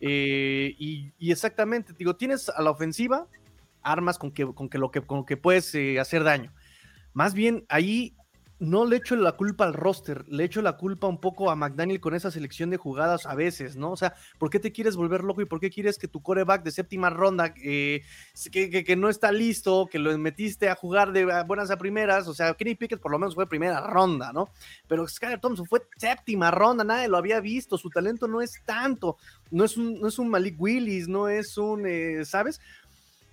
Eh, y, exactamente, digo, tienes a la ofensiva armas con que, con que lo que, con que puedes eh, hacer daño. Más bien, ahí no le echo la culpa al roster, le echo la culpa un poco a McDaniel con esa selección de jugadas a veces, ¿no? O sea, ¿por qué te quieres volver loco y por qué quieres que tu coreback de séptima ronda, eh, que, que, no está listo, que lo metiste a jugar de buenas a primeras, o sea, Kenny Pickett por lo menos fue primera ronda, ¿no? Pero Skyler Thompson fue séptima ronda, nadie lo había visto, su talento no es tanto, no es un, no es un Malik Willis, no es un, eh, ¿sabes?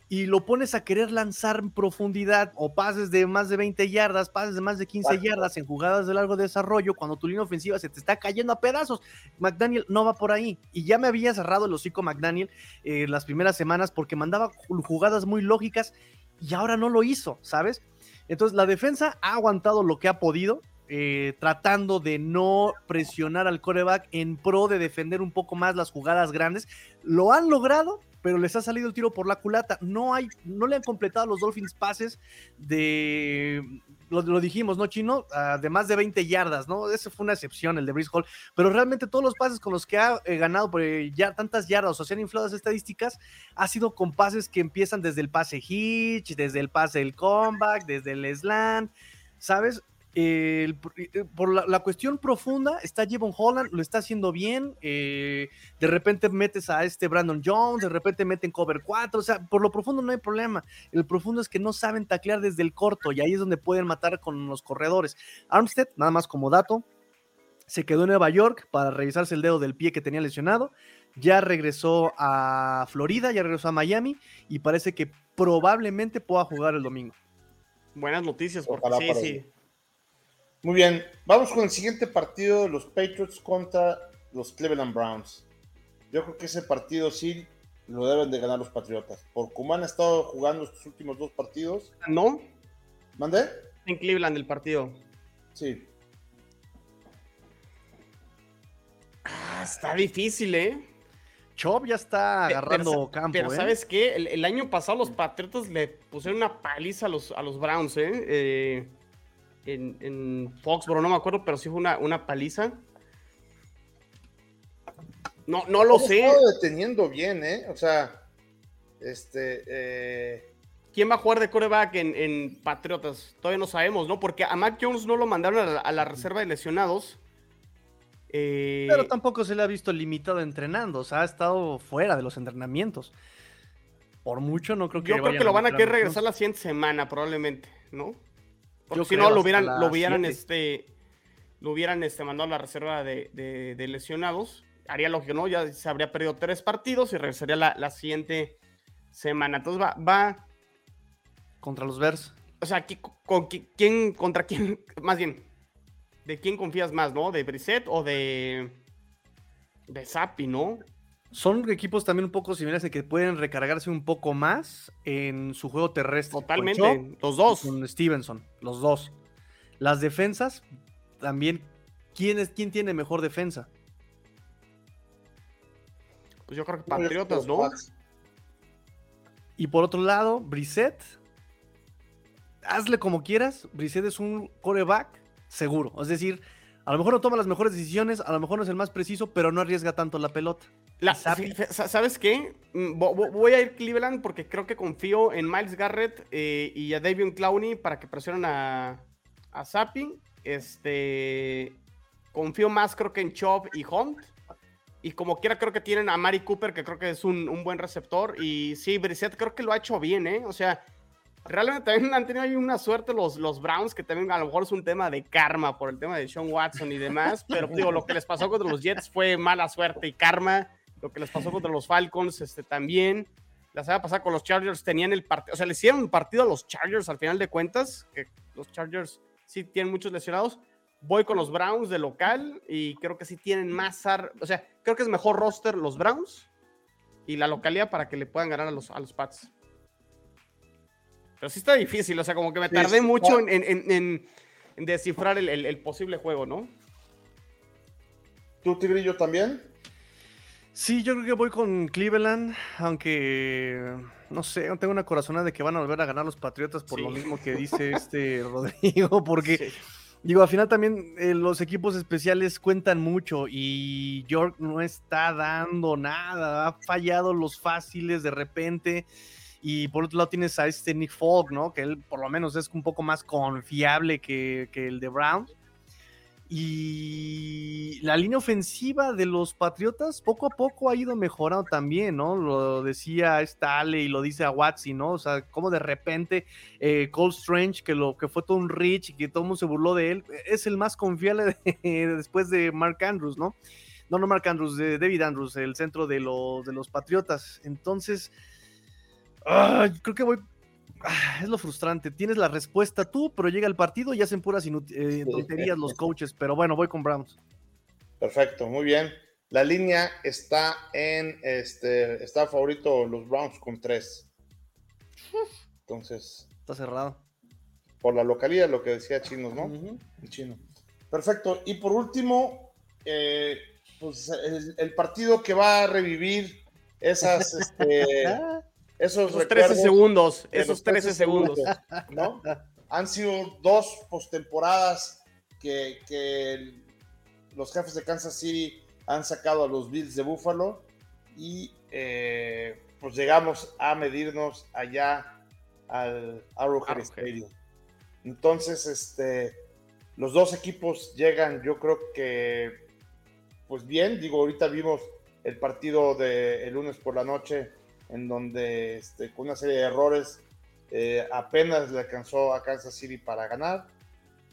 Y lo pones a querer lanzar en profundidad o pases de más de 20 yardas, pases de más de 15 yardas en jugadas de largo desarrollo, cuando tu línea ofensiva se te está cayendo a pedazos. McDaniel no va por ahí. Y ya me había cerrado el hocico McDaniel eh, las primeras semanas porque mandaba jugadas muy lógicas y ahora no lo hizo, ¿sabes? Entonces la defensa ha aguantado lo que ha podido. Eh, tratando de no presionar al coreback en pro de defender un poco más las jugadas grandes. Lo han logrado, pero les ha salido el tiro por la culata. No hay, no le han completado los Dolphins pases de, lo, dijimos, ¿no, Chino? De más de 20 yardas, ¿no? Esa fue una excepción, el de Brice Hall, pero realmente todos los pases con los que ha eh, ganado por eh, ya tantas yardas o se han inflado las estadísticas, ha sido con pases que empiezan desde el pase hitch, desde el pase del comeback, desde el slant, ¿sabes? Por la, cuestión profunda, está Jevon Holland, lo está haciendo bien. Eh, de repente metes a este Brandon Jones, de repente meten cover 4. O sea, por lo profundo no hay problema. El profundo es que no saben taclear desde el corto y ahí es donde pueden matar con los corredores. Armstead, nada más como dato, se quedó en Nueva York para revisarse el dedo del pie que tenía lesionado. Ya regresó a Florida, ya regresó a Miami y parece que probablemente pueda jugar el domingo. Buenas noticias, porque sí, sí. Muy bien, vamos con el siguiente partido de los Patriots contra los Cleveland Browns. Yo creo que ese partido sí lo deben de ganar los Patriotas. Por cómo han estado jugando estos últimos dos partidos. ¿No? ¿Mandé? En Cleveland el partido. Sí. Ah, está difícil, ¿eh? Chop ya está agarrando campo. Pero ¿eh? ¿sabes qué? El, año pasado los Patriotas le pusieron una paliza a los, a los Browns, ¿eh? eh en, en Foxborough, no me acuerdo, pero sí fue una, una paliza. No, no lo sé. Estado deteniendo bien, ¿eh? O sea, este. Eh... ¿Quién va a jugar de coreback en, en, Patriotas? Todavía no sabemos, ¿no? Porque a Mac Jones no lo mandaron a la, reserva de lesionados. Eh... Pero tampoco se le ha visto limitado entrenando, o sea, ha estado fuera de los entrenamientos. Por mucho no creo que. Yo creo que lo van a querer regresar la siguiente semana, probablemente, ¿no? Porque si no, lo hubieran, lo hubieran, este, lo hubieran este, mandado a la reserva de, lesionados. Haría lógico, ¿no? Ya se habría perdido tres partidos y regresaría la, siguiente semana. Entonces va, va. Contra los Bears. O sea, con, ¿quién, contra quién? Más bien, ¿de quién confías más, no? ¿De Brissett o de. de Zappi, no? Son equipos también un poco similares en que pueden recargarse un poco más en su juego terrestre. Totalmente, los dos. Con Stevenson, los dos. Las defensas, también, ¿quién, es, quién tiene mejor defensa? Pues yo creo que Patriotas, ¿no? Y por otro lado, Brissett, hazle como quieras, Brissett es un coreback seguro. Es decir, a lo mejor no toma las mejores decisiones, a lo mejor no es el más preciso, pero no arriesga tanto la pelota. ¿Sabes qué? Mm, voy a ir Cleveland porque creo que confío en Miles Garrett eh, y a Davion Clowney para que presionen a, a Zappi. Este, confío más creo que en Chop y Hunt. Y como quiera creo que tienen a Mari Cooper, que creo que es un, un buen receptor. Y sí, Brissett creo que lo ha hecho bien, ¿eh? O sea, realmente también han tenido ahí una suerte los, los Browns, que también a lo mejor es un tema de karma por el tema de Sean Watson y demás, pero digo, lo que les pasó contra los Jets fue mala suerte y karma, lo que les pasó contra los Falcons este, también. La semana pasada con los Chargers tenían el partido, o sea, le hicieron un partido a los Chargers al final de cuentas, que los Chargers sí tienen muchos lesionados. Voy con los Browns de local y creo que sí tienen más, o sea, creo que es mejor roster los Browns y la localidad para que le puedan ganar a los, a los Pats. Pero sí está difícil, o sea, como que me tardé mucho en, descifrar el, posible juego, ¿no? ¿Tú, Tigrillo, también? Sí, yo creo que voy con Cleveland, aunque no sé, tengo una corazonada de que van a volver a ganar los Patriotas por lo mismo que dice [laughs] este Rodrigo, porque Digo, al final también eh, los equipos especiales cuentan mucho y York no está dando nada, ha fallado los fáciles de repente. Y por otro lado tienes a este Nick Fogg, ¿no? Que él por lo menos es un poco más confiable que, que el de Browns. Y la línea ofensiva de los Patriotas poco a poco ha ido mejorando también, ¿no? Lo decía esta Ale y lo dice a Watsi, ¿no? O sea, como de repente eh, Cole Strange, que lo que fue todo un Rich y que todo el mundo se burló de él, es el más confiable [laughs] después de Mark Andrews, ¿no? No, no Mark Andrews, de David Andrews, el centro de los, de los Patriotas. Entonces, creo que voy es lo frustrante. Tienes la respuesta tú, pero llega el partido y hacen puras eh, tonterías los coaches. Pero bueno, voy con Browns. Perfecto, muy bien. La línea está en este, está favorito los Browns con tres. Entonces. Está cerrado. Por la localidad, lo que decía Chinos, ¿no? Chino. Perfecto. Y por último, eh, pues el, partido que va a revivir esas, este, [laughs] Esos, 13 segundos, esos 13, segundos. ¿no? [laughs] Han sido dos postemporadas que, que los jefes de Kansas City han sacado a los Bills de Buffalo y eh, pues llegamos a medirnos allá al Arrowhead Stadium. Entonces, este, los dos equipos llegan, yo creo que, pues bien, digo, ahorita vimos el partido de el lunes por la noche en donde este, con una serie de errores eh, apenas le alcanzó a Kansas City para ganar.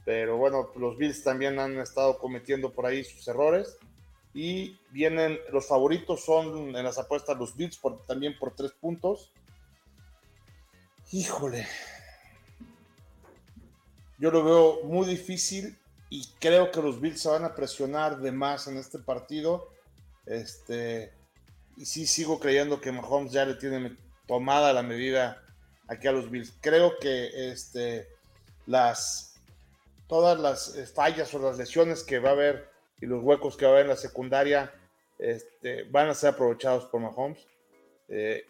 Pero bueno, los Bills también han estado cometiendo por ahí sus errores. Y vienen, los favoritos son en las apuestas los Bills también por tres puntos. Híjole. Yo lo veo muy difícil y creo que los Bills se van a presionar de más en este partido. Este, y sí sigo creyendo que Mahomes ya le tiene tomada la medida aquí a los Bills. Creo que este, las, todas las eh, fallas o las lesiones que va a haber y los huecos que va a haber en la secundaria este, van a ser aprovechados por Mahomes. Eh,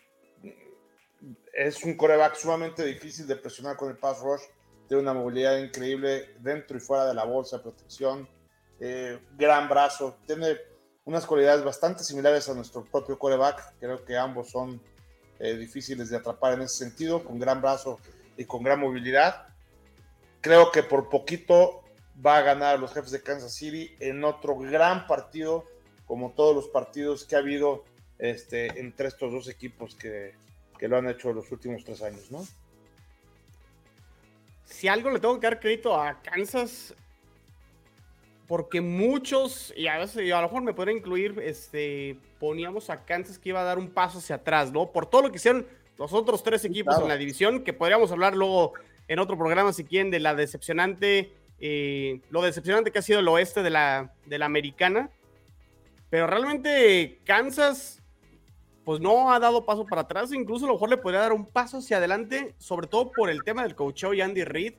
es un coreback sumamente difícil de presionar con el pass rush. Tiene una movilidad increíble dentro y fuera de la bolsa protección. Eh, gran brazo. Tiene unas cualidades bastante similares a nuestro propio coreback. Creo que ambos son eh, difíciles de atrapar en ese sentido, con gran brazo y con gran movilidad. Creo que por poquito va a ganar los jefes de Kansas City en otro gran partido, como todos los partidos que ha habido este, entre estos dos equipos que, que lo han hecho los últimos tres años, ¿no? Si algo le tengo que dar crédito a Kansas porque muchos, y a veces a lo mejor me podría incluir, este, poníamos a Kansas que iba a dar un paso hacia atrás, ¿no? Por todo lo que hicieron los otros tres equipos en la división, que podríamos hablar luego en otro programa, si quieren, de la decepcionante, eh, lo decepcionante que ha sido el oeste de la, de la americana. Pero realmente Kansas, pues no ha dado paso para atrás, incluso a lo mejor le podría dar un paso hacia adelante, sobre todo por el tema del coach y Andy Reid,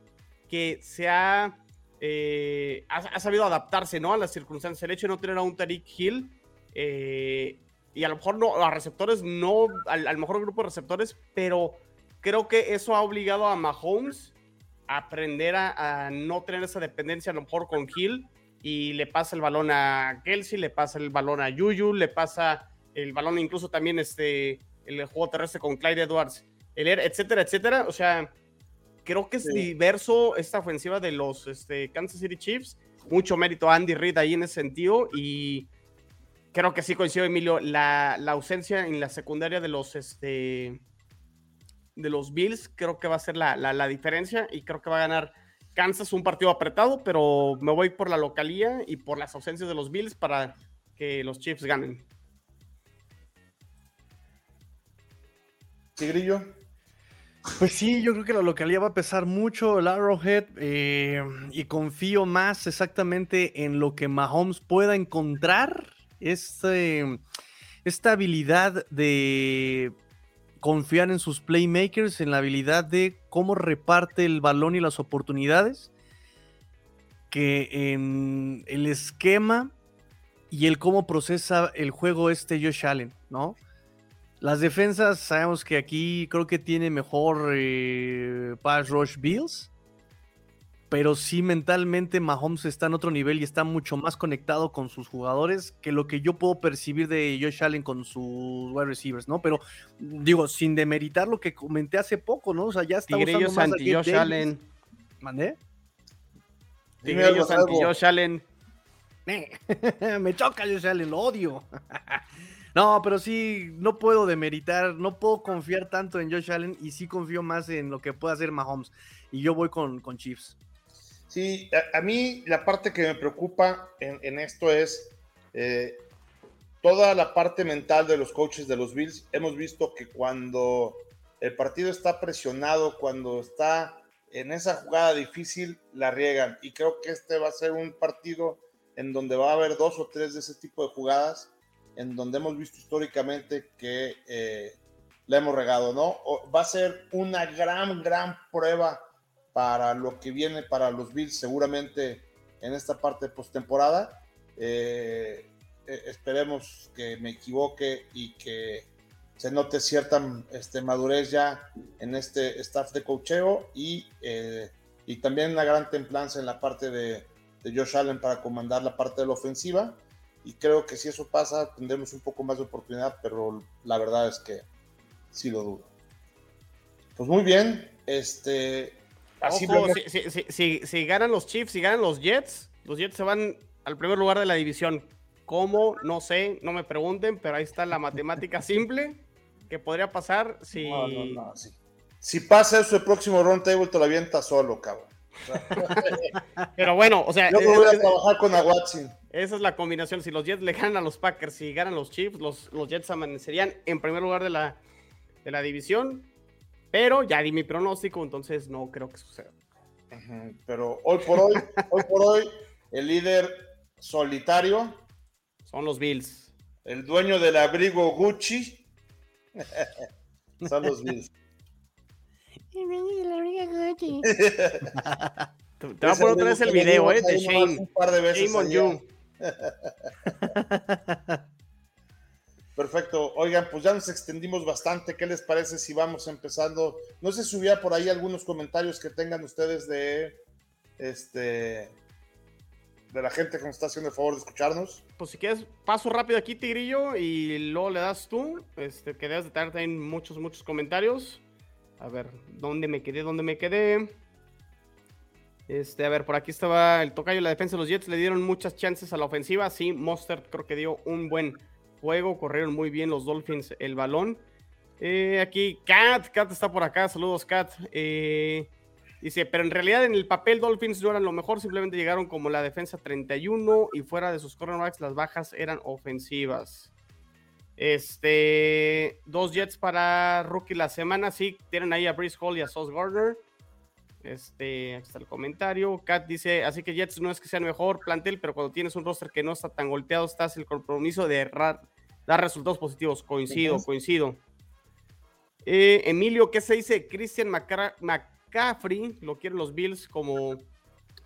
que se ha eh, ha, sabido adaptarse ¿no? a las circunstancias. El hecho de no tener a un Tariq Hill eh, y a lo mejor no, a receptores, no al, mejor grupo de receptores, pero creo que eso ha obligado a Mahomes a aprender a, no tener esa dependencia a lo mejor con Hill y le pasa el balón a Kelsey, le pasa el balón a Yuyu, le pasa el balón incluso también este, el juego terrestre con Clyde Edwards, etcétera, etcétera. O sea, creo que es diverso esta ofensiva de los este, Kansas City Chiefs. Mucho mérito a Andy Reid ahí en ese sentido. Y creo que sí coincido, Emilio. La, ausencia en la secundaria de los, este, de los Bills creo que va a ser la, la, diferencia. Y creo que va a ganar Kansas un partido apretado, pero me voy por la localía y por las ausencias de los Bills para que los Chiefs ganen. Tigrillo. Pues sí, yo creo que la localidad va a pesar mucho el Arrowhead eh, y confío más exactamente en lo que Mahomes pueda encontrar, este, esta habilidad de confiar en sus playmakers, en la habilidad de cómo reparte el balón y las oportunidades, que en el esquema y el cómo procesa el juego este Josh Allen, ¿no? Las defensas, sabemos que aquí creo que tiene mejor eh, pass rush Bills. pero sí mentalmente Mahomes está en otro nivel y está mucho más conectado con sus jugadores que lo que yo puedo percibir de Josh Allen con sus wide receivers, ¿no? Pero digo, sin demeritar lo que comenté hace poco, ¿no? O sea, ya está Tigrillos usando más anti Josh Allen. ¿Mandé? Tigrillos anti. Josh Allen. [laughs] Me choca Josh Allen, lo odio. [laughs] no, pero sí, no puedo demeritar, no puedo confiar tanto en Josh Allen y sí confío más en lo que puede hacer Mahomes. Y yo voy con, con Chiefs. Sí, a, mí la parte que me preocupa en, en esto es eh, toda la parte mental de los coaches de los Bills. Hemos visto que cuando el partido está presionado, cuando está en esa jugada difícil, la riegan. Y creo que este va a ser un partido en donde va a haber dos o tres de ese tipo de jugadas, en donde hemos visto históricamente que eh, la hemos regado, ¿no? O- va a ser una gran, gran prueba para lo que viene para los Bills seguramente en esta parte postemporada. Eh, eh, esperemos que me equivoque y que se note cierta este, madurez ya en este staff de cocheo y, eh, y también una gran templanza en la parte de, de Josh Allen para comandar la parte de la ofensiva. Y creo que si eso pasa, tendremos un poco más de oportunidad, pero la verdad es que sí lo dudo. Pues muy bien, este, así Ojo, si, si- si- si- ganan los Chiefs, si ganan los Jets, los Jets se van al primer lugar de la división. ¿Cómo? No sé, no me pregunten, pero ahí está la matemática [laughs] simple que podría pasar si... No, no, no, sí. Si pasa eso el próximo round table, te lo avienta solo, cabrón. [laughs] Pero bueno, o sea, Yo voy a trabajar con Aguatzin. Esa es la combinación. Si los Jets le ganan a los Packers, si ganan los Chiefs, los, los Jets amanecerían en primer lugar de la, de la división. Pero ya di mi pronóstico, entonces no creo que suceda. Pero hoy por hoy, [laughs] hoy por hoy, el líder solitario, Son los Bills. el dueño del abrigo Gucci, [laughs] son los Bills. [laughs] Te, te voy a poner otra vez el video, eh, de Shane. Un par de veces Shame on allá. you. [laughs] Perfecto. Oigan, pues ya nos extendimos bastante. ¿Qué les parece si vamos empezando? No sé si hubiera por ahí algunos comentarios que tengan ustedes de este de la gente que nos está haciendo el favor de escucharnos. Pues si quieres, paso rápido aquí, Tigrillo, y luego le das tú, este, que debes de tener también muchos, muchos comentarios. A ver, ¿dónde me quedé? ¿Dónde me quedé? Este, a ver, por aquí estaba el tocayo, la defensa de los Jets, le dieron muchas chances a la ofensiva. Sí, Mostert creo que dio un buen juego, corrieron muy bien los Dolphins el balón. Eh, aquí, Kat, Kat está por acá, saludos, Kat. Eh, dice, pero en realidad en el papel Dolphins no eran lo mejor, simplemente llegaron como la defensa 31 y fuera de sus cornerbacks las bajas eran ofensivas. Este, dos Jets para rookie la semana, sí, tienen ahí a Breeze Hall y a Sauce Gardner. Este, aquí está el comentario. Kat dice, así que Jets no es que sea el mejor plantel, pero cuando tienes un roster que no está tan golpeado, estás el compromiso de dar resultados positivos. Coincido, coincido. Eh, Emilio, ¿qué se dice? Christian McCaffrey, lo quieren los Bills como...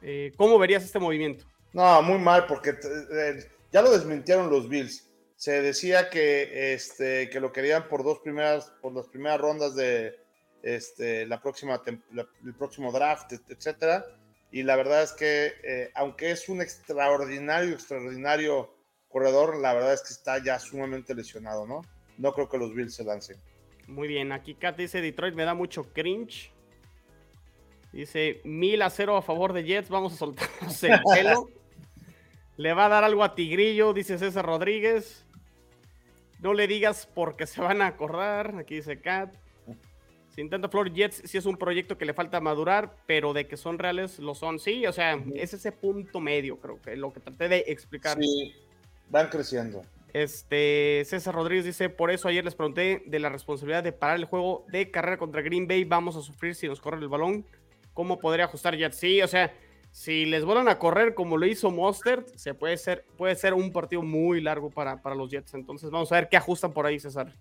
eh, ¿Cómo verías este movimiento? No, muy mal, porque eh, ya lo desmintieron los Bills. Se decía que, este, que lo querían por dos primeras, por las primeras rondas de este, la próxima la- el próximo draft, et- etcétera. Y la verdad es que, eh, aunque es un extraordinario, extraordinario corredor, la verdad es que está ya sumamente lesionado, ¿no? No creo que los Bills se lancen. Muy bien, aquí Kat dice Detroit me da mucho cringe. Dice mil a cero a favor de Jets, vamos a soltarnos el [laughs] pelo. Le va a dar algo a Tigrillo, dice César Rodríguez. No le digas porque se van a acordar, aquí dice Kat. Sin tanta flor, Jets sí es un proyecto que le falta madurar, pero de que son reales lo son. Sí, o sea, es ese punto medio, creo que lo que traté de explicar. Sí, van creciendo. Este, César Rodríguez dice, por eso ayer les pregunté de la responsabilidad de parar el juego de carrera contra Green Bay, vamos a sufrir si nos corren el balón, ¿cómo podría ajustar Jets? Sí, o sea, si les vuelvan a correr como lo hizo Mostert, se puede ser, puede ser un partido muy largo para, para los Jets, entonces vamos a ver qué ajustan por ahí, César.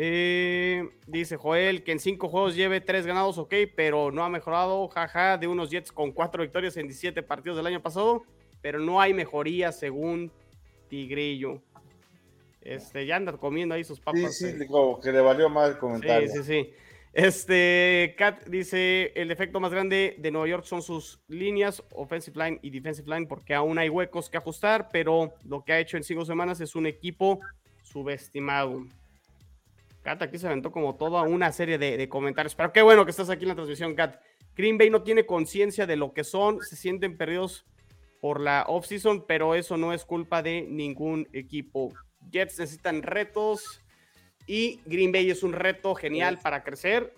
Eh, dice Joel que en cinco juegos lleve tres ganados, ok, pero no ha mejorado, jaja, de unos Jets con cuatro victorias en 17 partidos del año pasado, pero no hay mejoría según Tigrillo. Este, ya anda comiendo ahí sus Sí, papas. sí, eh. digo, que le valió mal el comentario. Sí, sí, sí. Este, Kat dice, el defecto más grande de Nueva York son sus líneas, offensive line y defensive line, porque aún hay huecos que ajustar, pero lo que ha hecho en cinco semanas es un equipo subestimado. Kat aquí se aventó como toda una serie de, de comentarios, pero qué bueno que estás aquí en la transmisión, Kat. Green Bay no tiene conciencia de lo que son, se sienten perdidos por la offseason, pero eso no es culpa de ningún equipo. Jets necesitan retos y Green Bay es un reto genial para crecer.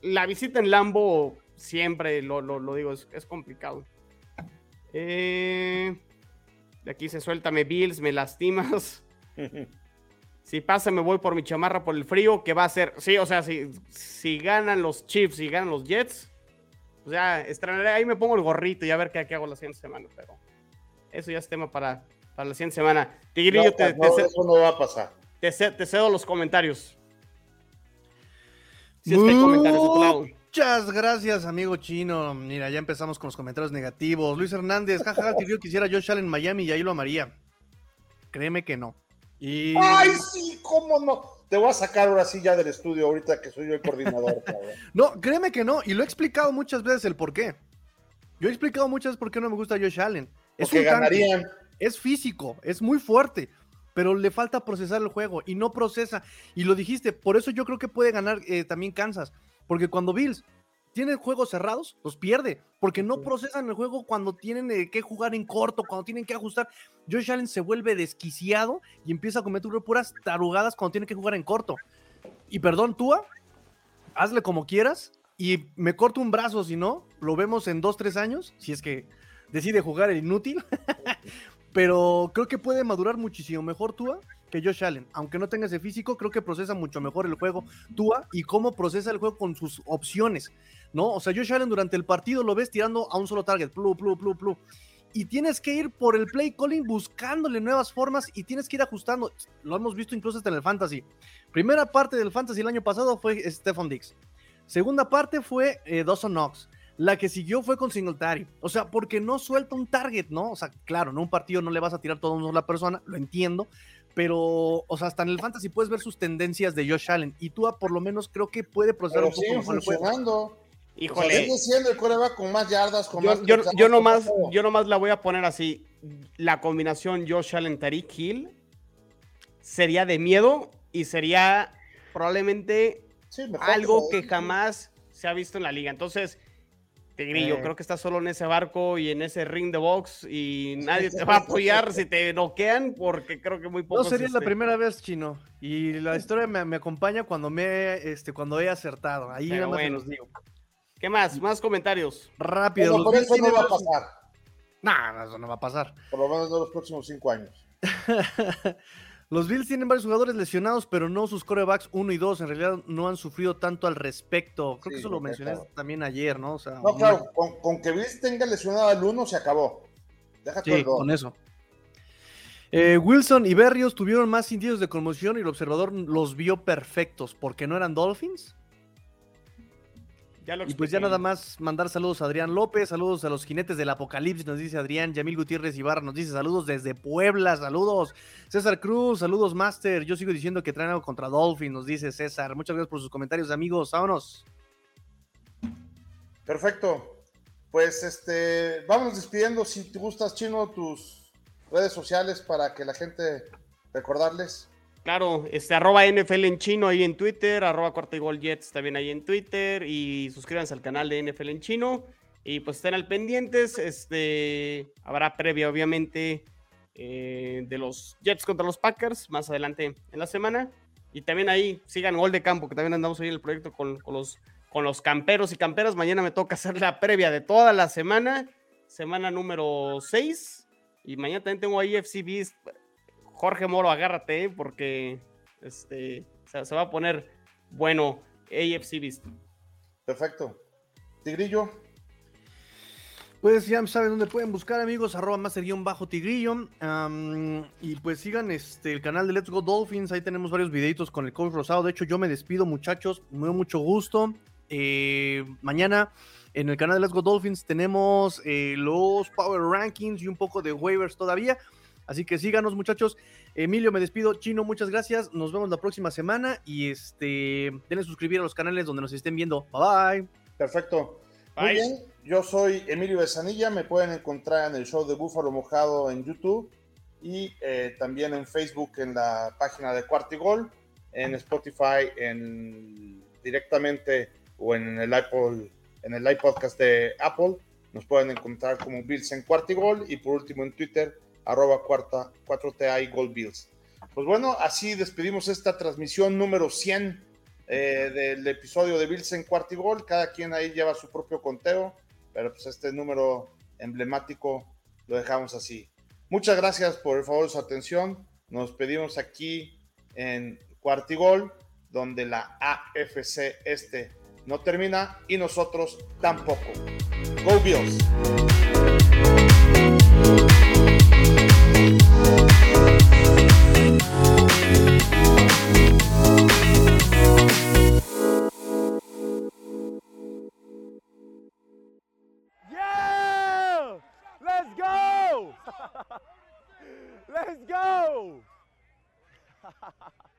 La visita en Lambo siempre, lo, lo, digo, es, es complicado. Eh, de aquí se suéltame Bills, me lastimas. [laughs] si pasa, me voy por mi chamarra por el frío, que va a ser, sí, o sea, si, si ganan los Chiefs y ganan los Jets, o sea, estrenaré, ahí me pongo el gorrito y a ver qué, hago la siguiente semana, pero eso ya es tema para, para la siguiente semana. Tigrillo, te, no, eso no va a pasar. Te, cedo los comentarios. Si es que hay comentarios de tu lado. Muchas gracias, amigo chino. Mira, ya empezamos con los comentarios negativos. Luis Hernández, jajaja, [laughs] Tigrillo quisiera Josh Allen en Miami y ahí lo amaría. Créeme que no. Y... ¡Ay, sí! ¿Cómo no? Te voy a sacar ahora sí ya del estudio ahorita que soy yo el coordinador. [laughs] no, créeme que no, y lo he explicado muchas veces el por qué. Yo he explicado muchas veces por qué no me gusta Josh Allen. Es que ganarían. es físico, es muy fuerte, pero le falta procesar el juego y no procesa. Y lo dijiste, por eso yo creo que puede ganar eh, también Kansas, porque cuando Bills tienen juegos cerrados, los pierde, porque no procesan el juego cuando tienen eh, que jugar en corto, cuando tienen que ajustar. Josh Allen se vuelve desquiciado y empieza a cometer puras tarugadas cuando tiene que jugar en corto. Y perdón, Tua, hazle como quieras y me corto un brazo, si no, lo vemos en dos, tres años, si es que decide jugar el inútil. [laughs] Pero creo que puede madurar muchísimo mejor Tua que Josh Allen. Aunque no tenga ese físico, creo que procesa mucho mejor el juego Tua y cómo procesa el juego con sus opciones. ¿no? O sea, Josh Allen durante el partido lo ves tirando a un solo target, plu, plu, plu, plu. Y tienes que ir por el play calling buscándole nuevas formas y tienes que ir ajustando. Lo hemos visto incluso hasta en el fantasy. Primera parte del fantasy el año pasado fue Stefan Dix. Segunda parte fue eh, Dawson Knox. La que siguió fue con Singletary. O sea, porque no suelta un target, ¿no? O sea, claro, en un partido no le vas a tirar todo a una persona, lo entiendo. Pero, o sea, hasta en el fantasy puedes ver sus tendencias de Josh Allen. Y tú, por lo menos, creo que puede procesar un poco funcionando. Híjole. siendo el coreback con más yardas, con yo, más. Yo, yo, nomás, yo nomás la voy a poner así. La combinación Josh Allen, Tariq Hill sería de miedo y sería probablemente algo que jamás se ha visto en la liga. Entonces, Tigrillo, eh. creo que estás solo en ese barco y en ese ring de box y nadie te va a apoyar si te noquean porque creo que muy poco. No sería la este primera vez, Chino. Y la historia me, acompaña cuando me este, cuando he acertado. Ahí nada más los digo. ¿Qué más? Más comentarios. Rápido. por eso no va a pasar. No, eso no va a pasar. Por lo menos en los próximos cinco años. [laughs] los Bills tienen varios jugadores lesionados, pero no sus corebacks 1 y 2. En realidad no han sufrido tanto al respecto. Creo que eso lo mencioné también ayer, ¿no? no, claro, con, que Bills tenga lesionado al 1 se acabó. Déjate sí, con eso. Eh, Wilson y Berrios tuvieron más indicios de conmoción y el observador los vio perfectos porque no eran Dolphins y pues ya nada más mandar saludos a Adrián López, saludos a los jinetes del apocalipsis, nos dice Adrián, Yamil Gutiérrez Ibarra nos dice saludos desde Puebla, saludos. César Cruz, saludos Master, yo sigo diciendo que traen algo contra Dolphin, nos dice César. Muchas gracias por sus comentarios, amigos, vámonos. Perfecto. Pues este, vamos despidiendo. Si te gustas, Chino, tus redes sociales para que la gente recordarles. Claro, este, arroba NFL en chino ahí en Twitter, arroba cuarta y gol Jets también ahí en Twitter y suscríbanse al canal de NFL en chino y pues estén al pendientes, este, habrá previa obviamente eh, de los Jets contra los Packers más adelante en la semana y también ahí sigan Gol de Campo que también andamos ahí en el proyecto con, los, con los camperos y camperas, mañana me toca hacer la previa de toda la semana, semana número 6 y mañana también tengo ahí FC Beast Jorge Moro, agárrate, ¿eh? porque este, se, va a poner bueno AFC visto. Perfecto. Tigrillo. Pues ya saben dónde pueden buscar, amigos, arroba más bajo tigrillo. y pues sigan este, el canal de Let's Go Dolphins. Ahí tenemos varios videitos con el coach Rosado. De hecho, yo me despido, muchachos. Me da mucho gusto. Eh, mañana en el canal de Let's Go Dolphins tenemos eh, los Power Rankings y un poco de waivers todavía. Así que síganos, muchachos. Emilio, me despido. Chino, muchas gracias. Nos vemos la próxima semana y este, denle suscribir a los canales donde nos estén viendo. Bye bye. Perfecto. Muy bien, yo soy Emilio Besanilla. Me pueden encontrar en el show de Búfalo Mojado en YouTube y eh, también en Facebook en la página de Cuartigol, en Spotify, en directamente o en el Apple, en el iPodcast de Apple. Nos pueden encontrar como Bills en Cuartigol y por último en Twitter, arroba cuarta, 4TA Gold Bills. Pues bueno, así despedimos esta transmisión número 100 eh, del episodio de Bills en Cuartigol. Cada quien ahí lleva su propio conteo, pero pues este número emblemático lo dejamos así. Muchas gracias por el favor de su atención. Nos pedimos aquí en Cuartigol, donde la AFC este no termina y nosotros tampoco. Go Bills. Let's go! [laughs] [laughs]